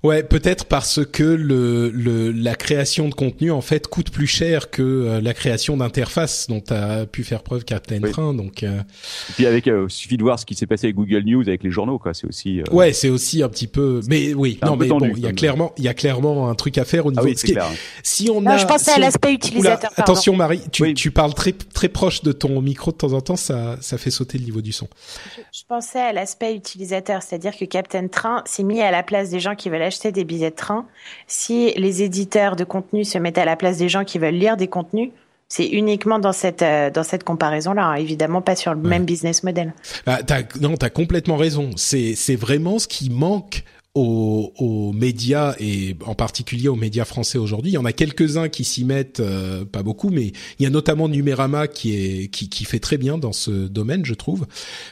Ouais, peut-être parce que le, le, la création de contenu en fait coûte plus cher que euh, la création d'interface dont a pu faire preuve Captain Train. Donc, euh... et puis avec, euh, suffit de voir ce qui s'est passé avec Google News, avec les journaux, quoi. C'est aussi. Euh, ouais, c'est aussi un petit peu. Mais oui, non, mais bon, il y a clairement, il y a clairement un truc à faire au ah niveau. Ah oui, clair. Si on a, je pensais à l'aspect utilisateur. attention, Marie, tu, tu parles très très proche de ton micro de temps en temps, ça ça fait sauter le niveau du son. Je, je pensais à l'aspect utilisateur, c'est-à-dire que Captain Train s'est mis à la place des gens qui veulent acheter des billets de train, si les éditeurs de contenu se mettent à la place des gens qui veulent lire des contenus, c'est uniquement dans cette euh, dans cette comparaison-là, hein. évidemment pas sur le même business model. Bah, as, non, t'as complètement raison. C'est c'est vraiment ce qui manque aux, médias et en particulier aux médias français aujourd'hui. Il y en a quelques-uns qui s'y mettent, euh, pas beaucoup, mais il y a notamment Numérama qui est qui, qui fait très bien dans ce domaine, je trouve.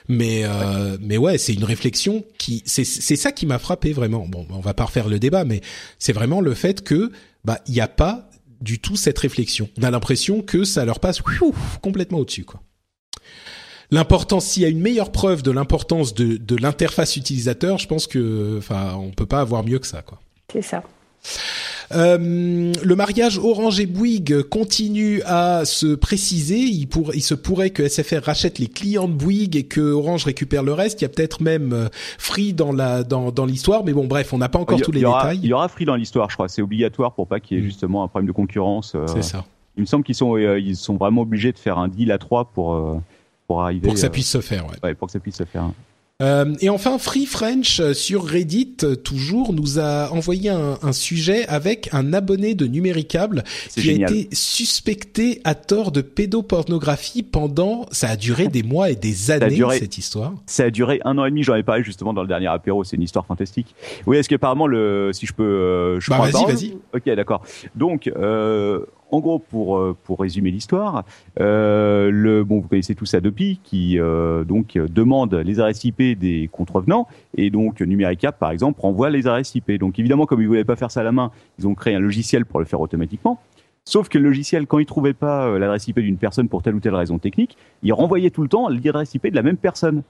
Mais euh, mais ouais, c'est une réflexion qui c'est c'est ça qui m'a frappé vraiment. Bon, on va pas refaire le débat, mais c'est vraiment le fait que bah il n'y a pas du tout cette réflexion. On a l'impression que ça leur passe complètement au-dessus, quoi l'importance, s'il y a une meilleure preuve de l'importance de, de l'interface utilisateur, je pense que, enfin, on peut pas avoir mieux que ça, quoi. C'est ça. Euh, le mariage Orange et Bouygues continue à se préciser. Il, pour, il se pourrait que SFR rachète les clients de Bouygues et que Orange récupère le reste. Il y a peut-être même euh, Free dans la dans, dans l'histoire, mais bon, bref, on n'a pas encore tous les détails. Il y aura Free dans l'histoire, je crois. C'est obligatoire pour pas qu'il y ait mm. justement un problème de concurrence. Euh, C'est ça. Il me semble qu'ils sont ils sont vraiment obligés de faire un deal à trois pour pour arriver. Pour que ça puisse se faire, ouais. ouais pour que ça puisse se faire. Euh, et enfin, Free French euh, sur Reddit toujours nous a envoyé un, un sujet avec un abonné de Numéricable qui génial. a été suspecté à tort de pédopornographie pendant. Ça a duré des mois et des années duré, cette histoire. Ça a duré un an et demi. J'en ai parlé justement dans le dernier apéro. C'est une histoire fantastique. Oui, est-ce qu'apparemment le, si je peux, euh, je bah, vas-y, vas-y. Ok, d'accord. Donc, euh, en gros, pour euh, pour résumer l'histoire, euh, le vous connaissez tous Adopi qui euh, donc demande les adresses IP des contrevenants et donc Numéricap par exemple renvoie les adresses IP. Donc évidemment, comme ils voulaient pas faire ça à la main, ils ont créé un logiciel pour le faire automatiquement. Sauf que le logiciel, quand il trouvait pas l'adresse IP d'une personne pour telle ou telle raison technique, il renvoyait tout le temps l'adresse IP de la même personne.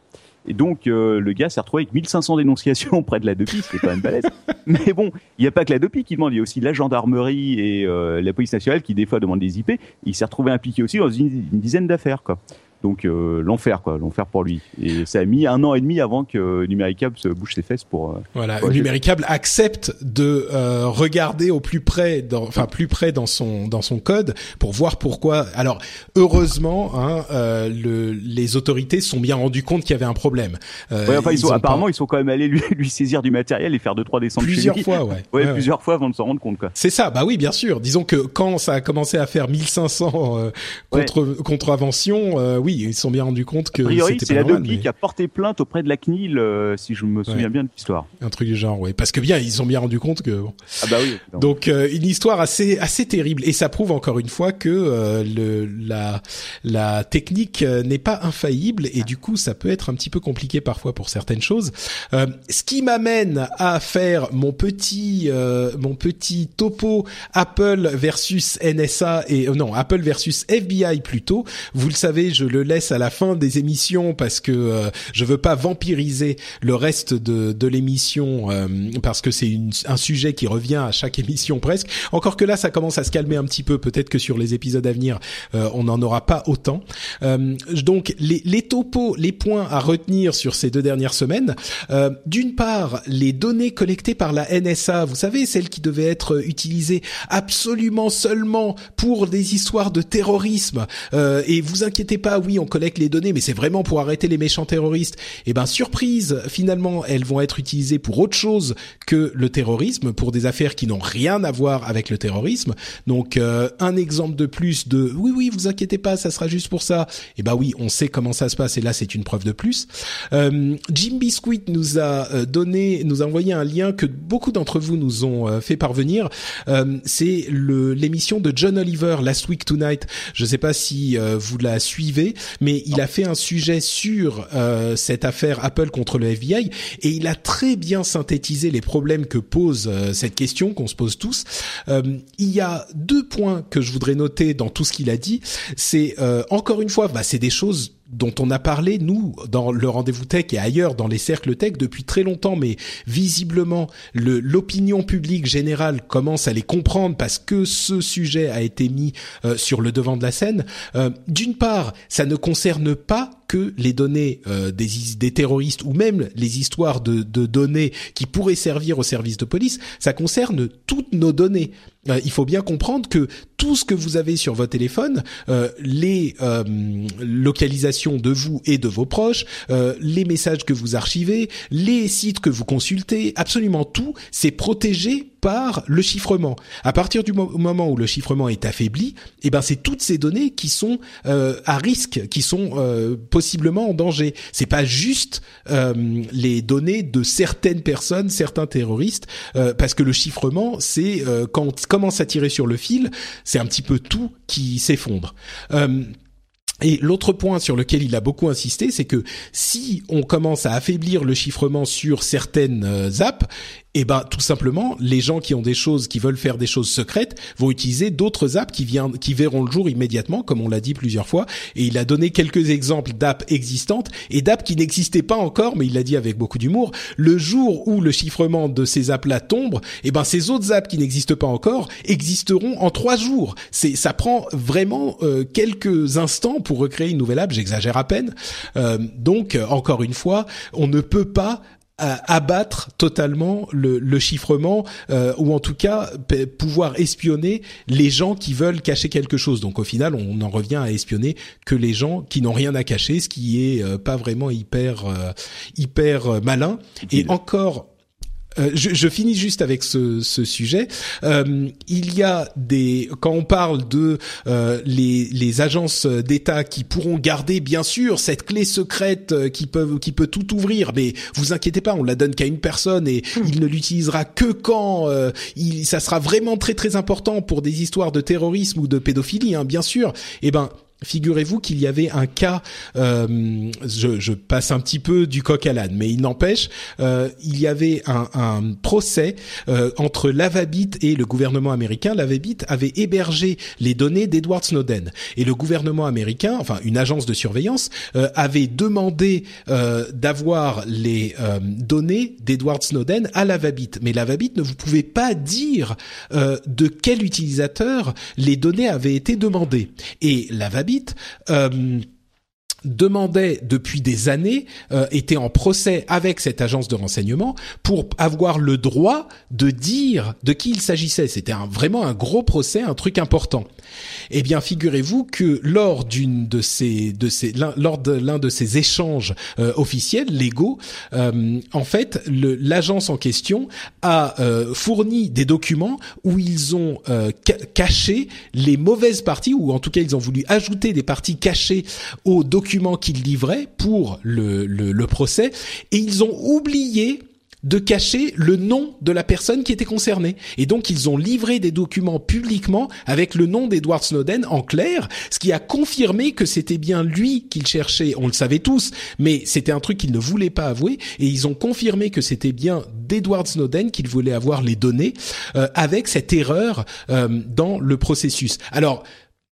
Et donc, euh, le gars s'est retrouvé avec 1500 dénonciations près de la DOPI, c'est quand même balèze. Mais bon, il n'y a pas que la DOPI qui demande, il y a aussi la gendarmerie et euh, la police nationale qui, des fois, demandent des IP. Il s'est retrouvé impliqué aussi dans une, une dizaine d'affaires, quoi. Donc euh, l'enfer quoi, l'enfer pour lui. Et ça a mis un an et demi avant que Numéricable se bouge ses fesses pour. Euh, voilà, pour Numéricable accepte de euh, regarder au plus près, enfin plus près dans son dans son code pour voir pourquoi. Alors heureusement, hein, euh, le, les autorités se sont bien rendues compte qu'il y avait un problème. Euh, ouais, enfin, ils, ils sont, apparemment pas... ils sont quand même allés lui, lui saisir du matériel et faire deux trois descentes plusieurs chez lui. fois, ouais. ouais, ouais plusieurs fois avant de s'en rendre compte quoi. C'est ça, bah oui, bien sûr. Disons que quand ça a commencé à faire 1500 contre contraventions, oui, ils se sont bien rendus compte que a priori, c'est la mais... qui a porté plainte auprès de la CNIL, euh, si je me souviens ouais. bien de l'histoire. Un truc du genre, oui, parce que bien, ils ont bien rendu compte que. Bon. Ah bah oui. Non. Donc euh, une histoire assez assez terrible et ça prouve encore une fois que euh, le la la technique n'est pas infaillible et du coup ça peut être un petit peu compliqué parfois pour certaines choses. Ce qui m'amène à faire mon petit mon petit topo Apple versus NSA et non Apple versus FBI plutôt. Vous le savez, je le le laisse à la fin des émissions parce que euh, je veux pas vampiriser le reste de, de l'émission euh, parce que c'est un sujet qui revient à chaque émission presque. Encore que là, ça commence à se calmer un petit peu. Peut-être que sur les épisodes à venir, euh, on n'en aura pas autant. donc les, les topos, les points à retenir sur ces deux dernières semaines. D'une part, les données collectées par la NSA, vous savez, celles qui devaient être utilisées absolument seulement pour des histoires de terrorisme. Euh, et vous inquiétez pas, oui, on collecte les données, mais c'est vraiment pour arrêter les méchants terroristes. Et eh ben surprise, finalement, elles vont être utilisées pour autre chose que le terrorisme, pour des affaires qui n'ont rien à voir avec le terrorisme. Donc euh, un exemple de plus de oui, oui, vous inquiétez pas, ça sera juste pour ça. Et eh ben oui, on sait comment ça se passe, et là c'est une preuve de plus. Euh, Jim Biscuit nous a euh, donné, nous a envoyé un lien que beaucoup d'entre vous nous ont euh, fait parvenir. c'est le l'émission de John Oliver Last Week Tonight. Je sais pas si euh, vous la suivez, mais il a fait un sujet sur euh, cette affaire Apple contre le FBI et il a très bien synthétisé les problèmes que pose euh, cette question qu'on se pose tous. il y a deux points que je voudrais noter dans tout ce qu'il a dit. C'est encore une fois, bah, c'est des choses dont on a parlé, nous, dans le rendez-vous tech et ailleurs dans les cercles tech depuis très longtemps, mais visiblement, l'opinion publique générale commence à les comprendre parce que ce sujet a été mis euh, sur le devant de la scène. Euh, d'une part, ça ne concerne pas que les données euh, des, terroristes ou même les histoires de, de, données qui pourraient servir au service de police, ça concerne toutes nos données. Euh, il faut bien comprendre que tout ce que vous avez sur votre téléphone, euh, les localisations de vous et de vos proches, les messages que vous archivez, les sites que vous consultez, absolument tout, c'est protégé par le chiffrement. À partir du moment où le chiffrement est affaibli, eh ben c'est toutes ces données qui sont euh, à risque, qui sont euh, possiblement en danger. C'est pas juste euh, les données de certaines personnes, certains terroristes, parce que le chiffrement, c'est quand on commence à tirer sur le fil, c'est un petit peu tout qui s'effondre. Et l'autre point sur lequel il a beaucoup insisté, c'est que si on commence à affaiblir le chiffrement sur certaines apps, eh ben tout simplement les gens qui ont des choses qui veulent faire des choses secrètes vont utiliser d'autres apps qui qui verront le jour immédiatement comme on l'a dit plusieurs fois. Et il a donné quelques exemples d'apps existantes et d'apps qui n'existaient pas encore mais il l'a dit avec beaucoup d'humour. Le jour où le chiffrement de ces apps là tombe eh ben ces autres apps qui n'existent pas encore existeront en trois jours. C'est ça prend vraiment euh, quelques instants pour recréer une nouvelle app j'exagère à peine. Euh, donc encore une fois on ne peut pas abattre totalement le, le chiffrement euh, ou en tout cas pouvoir espionner les gens qui veulent cacher quelque chose. Donc au final, on en revient à espionner que les gens qui n'ont rien à cacher, ce qui est euh, pas vraiment hyper euh, hyper malin. Et encore euh, je, je, finis juste avec ce, ce sujet. Euh, il y a des quand on parle de euh, les, les agences d'État qui pourront garder bien sûr cette clé secrète euh, qui peuvent qui peut tout ouvrir, mais vous inquiétez pas, on la donne qu'à une personne et hmm. il ne l'utilisera que quand euh, il, ça sera vraiment très très important pour des histoires de terrorisme ou de pédophilie, hein, bien sûr. Eh ben Figurez-vous qu'il y avait un cas, euh, je, je, passe un petit peu du coq à l'âne, mais il n'empêche, euh, il y avait un, un procès euh, entre l'Avabit et le gouvernement américain. L'Avabit avait hébergé les données d'Edward Snowden et le gouvernement américain, enfin une agence de surveillance, euh, avait demandé euh, d'avoir les euh, données d'Edward Snowden à l'Avabit. Mais l'Avabit ne vous pouvait pas dire de quel utilisateur les données avaient été demandées. Et l'Avabit euh, demandait depuis des années, euh, était en procès avec cette agence de renseignement pour avoir le droit de dire de qui il s'agissait. C'était vraiment un gros procès, un truc important. Eh bien, figurez-vous que lors d'une de ces, de ces, lors de l'un de ces échanges euh, officiels légaux, euh, en fait, l'agence en question a euh, fourni des documents où ils ont caché les mauvaises parties, ou en tout cas, ils ont voulu ajouter des parties cachées aux documents qu'ils livraient pour le, procès, et ils ont oublié de cacher le nom de la personne qui était concernée. Et donc ils ont livré des documents publiquement avec le nom d'Edward Snowden en clair, ce qui a confirmé que c'était bien lui qu'il cherchait. On le savait tous, mais c'était un truc qu'il ne voulait pas avouer. Et ils ont confirmé que c'était bien d'Edward Snowden qu'il voulait avoir les données euh, avec cette erreur euh, dans le processus. Alors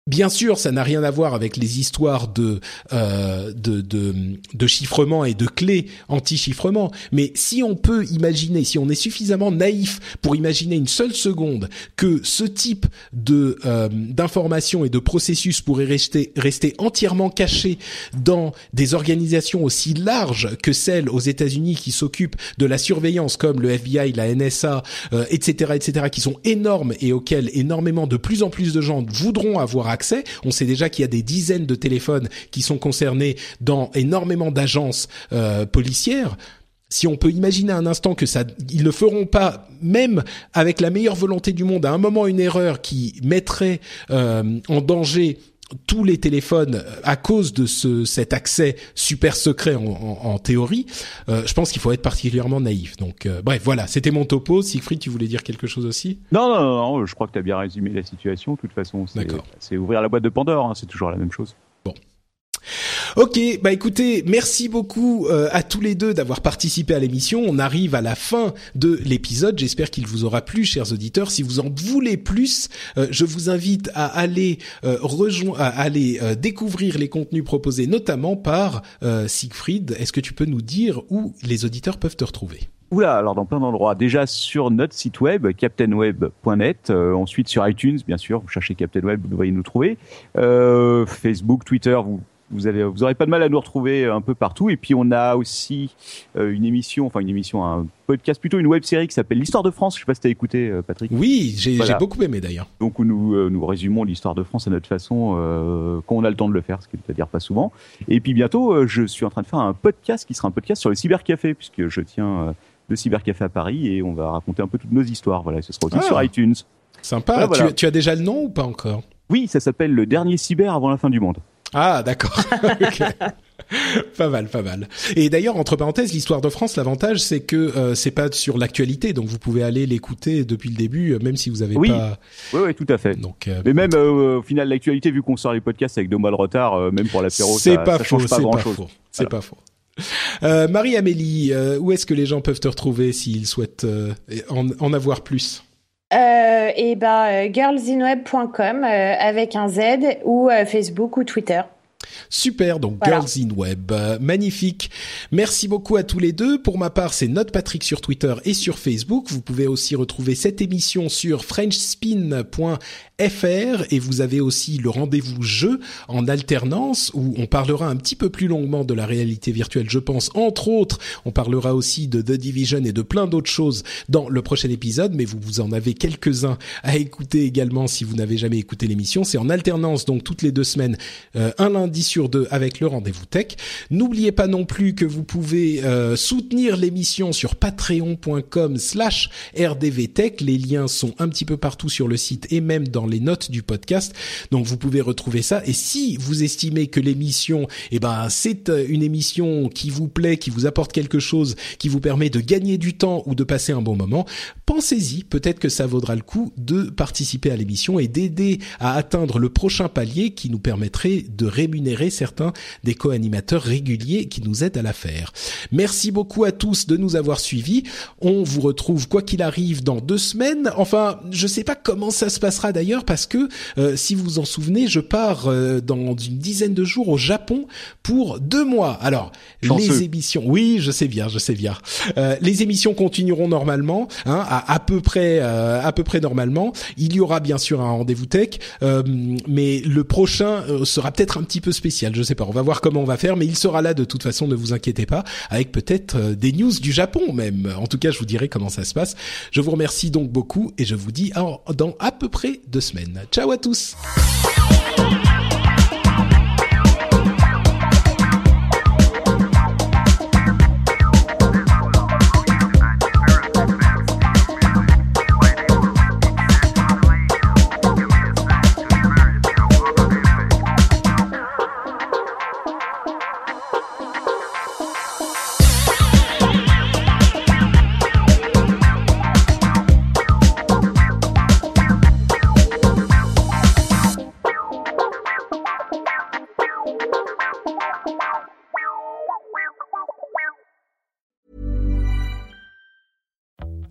Bien sûr, ça n'a rien à voir avec les histoires de, euh, de, de, de chiffrement et de clés anti-chiffrement, mais si on peut imaginer, si on est suffisamment naïf pour imaginer une seule seconde que ce type de euh, d'informations et de processus pourrait rester, rester entièrement caché dans des organisations aussi larges que celles aux États-Unis qui s'occupent de la surveillance, comme le FBI, la NSA, etc., etc., qui sont énormes et auxquels énormément de plus en plus de gens voudront avoir accès On sait déjà qu'il y a des dizaines de téléphones qui sont concernés dans énormément d'agences euh, policières. Si on peut imaginer un instant que ça, ils ne feront pas, même avec la meilleure volonté du monde, à un moment une erreur qui mettrait euh, en danger tous les téléphones à cause de ce, cet accès super secret en, en, théorie, euh, je pense qu'il faut être particulièrement naïf. Donc euh, bref, voilà, c'était mon topo. Siegfried, tu voulais dire quelque chose aussi? Non, non, non, je crois que tu as bien résumé la situation. De toute façon, c'est ouvrir la boîte de Pandore, hein, c'est toujours la même chose. Ok, bah écoutez, merci beaucoup euh, à tous les deux d'avoir participé à l'émission. On arrive à la fin de l'épisode. J'espère qu'il vous aura plu, chers auditeurs. Si vous en voulez plus, euh, je vous invite à aller euh, rejoindre, à aller découvrir les contenus proposés, notamment par Siegfried. Est-ce que tu peux nous dire où les auditeurs peuvent te retrouver? Oula, alors dans plein d'endroits. Déjà sur notre site web, captainweb.net. ensuite sur iTunes, bien sûr. Vous cherchez Captain Web, vous devriez nous trouver. Facebook, Twitter, vous vous avez, vous aurez pas de mal à nous retrouver un peu partout. Et puis on a aussi euh, une émission, enfin une émission, un podcast, plutôt une web série qui s'appelle l'histoire de France. Je sais pas si t'as écouté, euh, Patrick. Oui, j'ai beaucoup aimé d'ailleurs. Donc nous euh, nous résumons l'histoire de France à notre façon quand on a le temps de le faire, ce qui veut dire pas souvent. Et puis bientôt, je suis en train de faire un podcast qui sera un podcast sur le cybercafé puisque je tiens le cybercafé à Paris et on va raconter un peu toutes nos histoires. Voilà, ce sera aussi ah. sur iTunes. Sympa. Tu, tu as déjà le nom ou pas encore? Oui, ça s'appelle le dernier cyber avant la fin du monde. Ah, d'accord. pas mal, pas mal. Et d'ailleurs, entre parenthèses, l'histoire de France, l'avantage, c'est que euh, c'est pas sur l'actualité, donc vous pouvez aller l'écouter depuis le début, euh, même si vous avez pas. Oui, oui, tout à fait. Donc, euh, mais même au final, l'actualité, vu qu'on sort les podcasts avec deux mois de retard, même pour l'apéro, ça, pas ça change pas grand chose. C'est pas faux. Euh, Marie-Amélie, où est-ce que les gens peuvent te retrouver s'ils souhaitent en, en avoir plus? Euh, et ben girlsinweb.com euh, avec un Z ou euh, Facebook ou Twitter. Super, donc Girls in Web, magnifique. Merci beaucoup à tous les deux. Pour ma part, c'est Note Patrick sur Twitter et sur Facebook. Vous pouvez aussi retrouver cette émission sur frenchspin.fr fr et vous avez aussi le rendez-vous jeu en alternance où on parlera un petit peu plus longuement de la réalité virtuelle, je pense. Entre autres, on parlera aussi de The Division et de plein d'autres choses dans le prochain épisode, mais vous, vous en avez quelques-uns à écouter également si vous n'avez jamais écouté l'émission. C'est en alternance, donc toutes les deux semaines, euh, un lundi sur deux avec le rendez-vous tech. N'oubliez pas non plus que vous pouvez euh, soutenir l'émission sur patreon.com slash rdvtech. Les liens sont un petit peu partout sur le site et même dans les notes du podcast. Donc vous pouvez retrouver ça. Et si vous estimez que l'émission, eh ben, c'est euh, une émission qui vous plaît, qui vous apporte quelque chose, qui vous permet de gagner du temps ou de passer un bon moment, pensez-y. Peut-être que ça vaudra le coup de participer à l'émission et d'aider à atteindre le prochain palier qui nous permettrait de rémunérer certains des co-animateurs réguliers qui nous aident à la faire. Merci beaucoup à tous de nous avoir suivis. On vous retrouve quoi qu'il arrive dans deux semaines. Enfin, je sais pas comment ça se passera d'ailleurs parce que euh, si vous vous en souvenez, je pars euh, dans une dizaine de jours au Japon pour deux mois. Alors les émissions, oui, je sais bien, je sais bien. Euh, les émissions continueront normalement, hein, à, à peu près, à peu près normalement. Il y aura bien sûr un rendez-vous tech, mais le prochain sera peut-être un petit peu spécial. Je sais pas, on va voir comment on va faire, mais il sera là de toute façon. Ne vous inquiétez pas, avec peut-être des news du Japon même. En tout cas, je vous dirai comment ça se passe. Je vous remercie donc beaucoup et je vous dis dans à peu près deux semaines. Ciao à tous